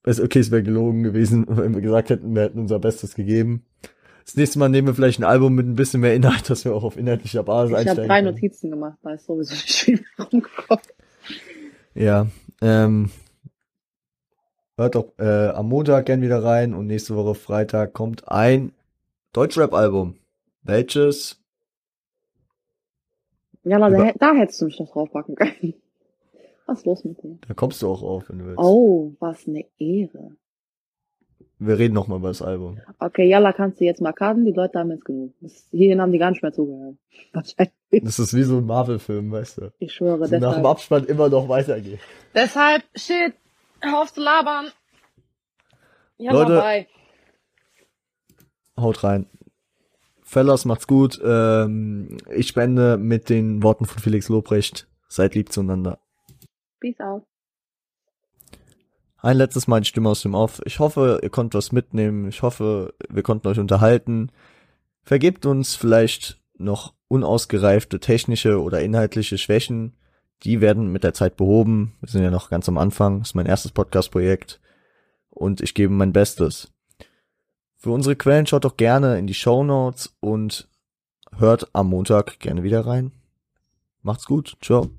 es, okay, es wäre gelogen gewesen, (laughs) wenn wir gesagt hätten, wir hätten unser Bestes gegeben. Das nächste Mal nehmen wir vielleicht ein Album mit ein bisschen mehr Inhalt, dass wir auch auf inhaltlicher Basis ich einsteigen. Ich habe drei Notizen gemacht, weil es sowieso (laughs) nicht viel rumgekommen. Ja, ähm, hört doch äh, am Montag gern wieder rein und nächste Woche Freitag kommt ein Deutschrap-Album. Welches ja, da, da hättest du mich noch draufpacken können. (laughs) Was ist los mit dir? Da kommst du auch auf, wenn du willst. Oh, was eine Ehre. Wir reden nochmal über das Album. Okay, Jalla, kannst du jetzt mal karten? Die Leute haben jetzt genug. hierhin haben die gar nicht mehr zugehört. (laughs) Wahrscheinlich. Das ist wie so ein Marvel-Film, weißt du. Ich schwöre, so Nach dem Abspann immer noch weitergeht. Deshalb, shit, hör auf zu labern. Jalla, Leute, haut rein. Fellas, macht's gut. Ähm, ich spende mit den Worten von Felix Lobrecht. Seid lieb zueinander. Peace out. Ein letztes Mal die Stimme aus dem Off. Ich hoffe, ihr konntet was mitnehmen. Ich hoffe, wir konnten euch unterhalten. Vergebt uns vielleicht noch unausgereifte technische oder inhaltliche Schwächen. Die werden mit der Zeit behoben. Wir sind ja noch ganz am Anfang. Das ist mein erstes Podcast-Projekt. Und ich gebe mein Bestes. Für unsere Quellen schaut doch gerne in die Show Notes und hört am Montag gerne wieder rein. Macht's gut. Ciao.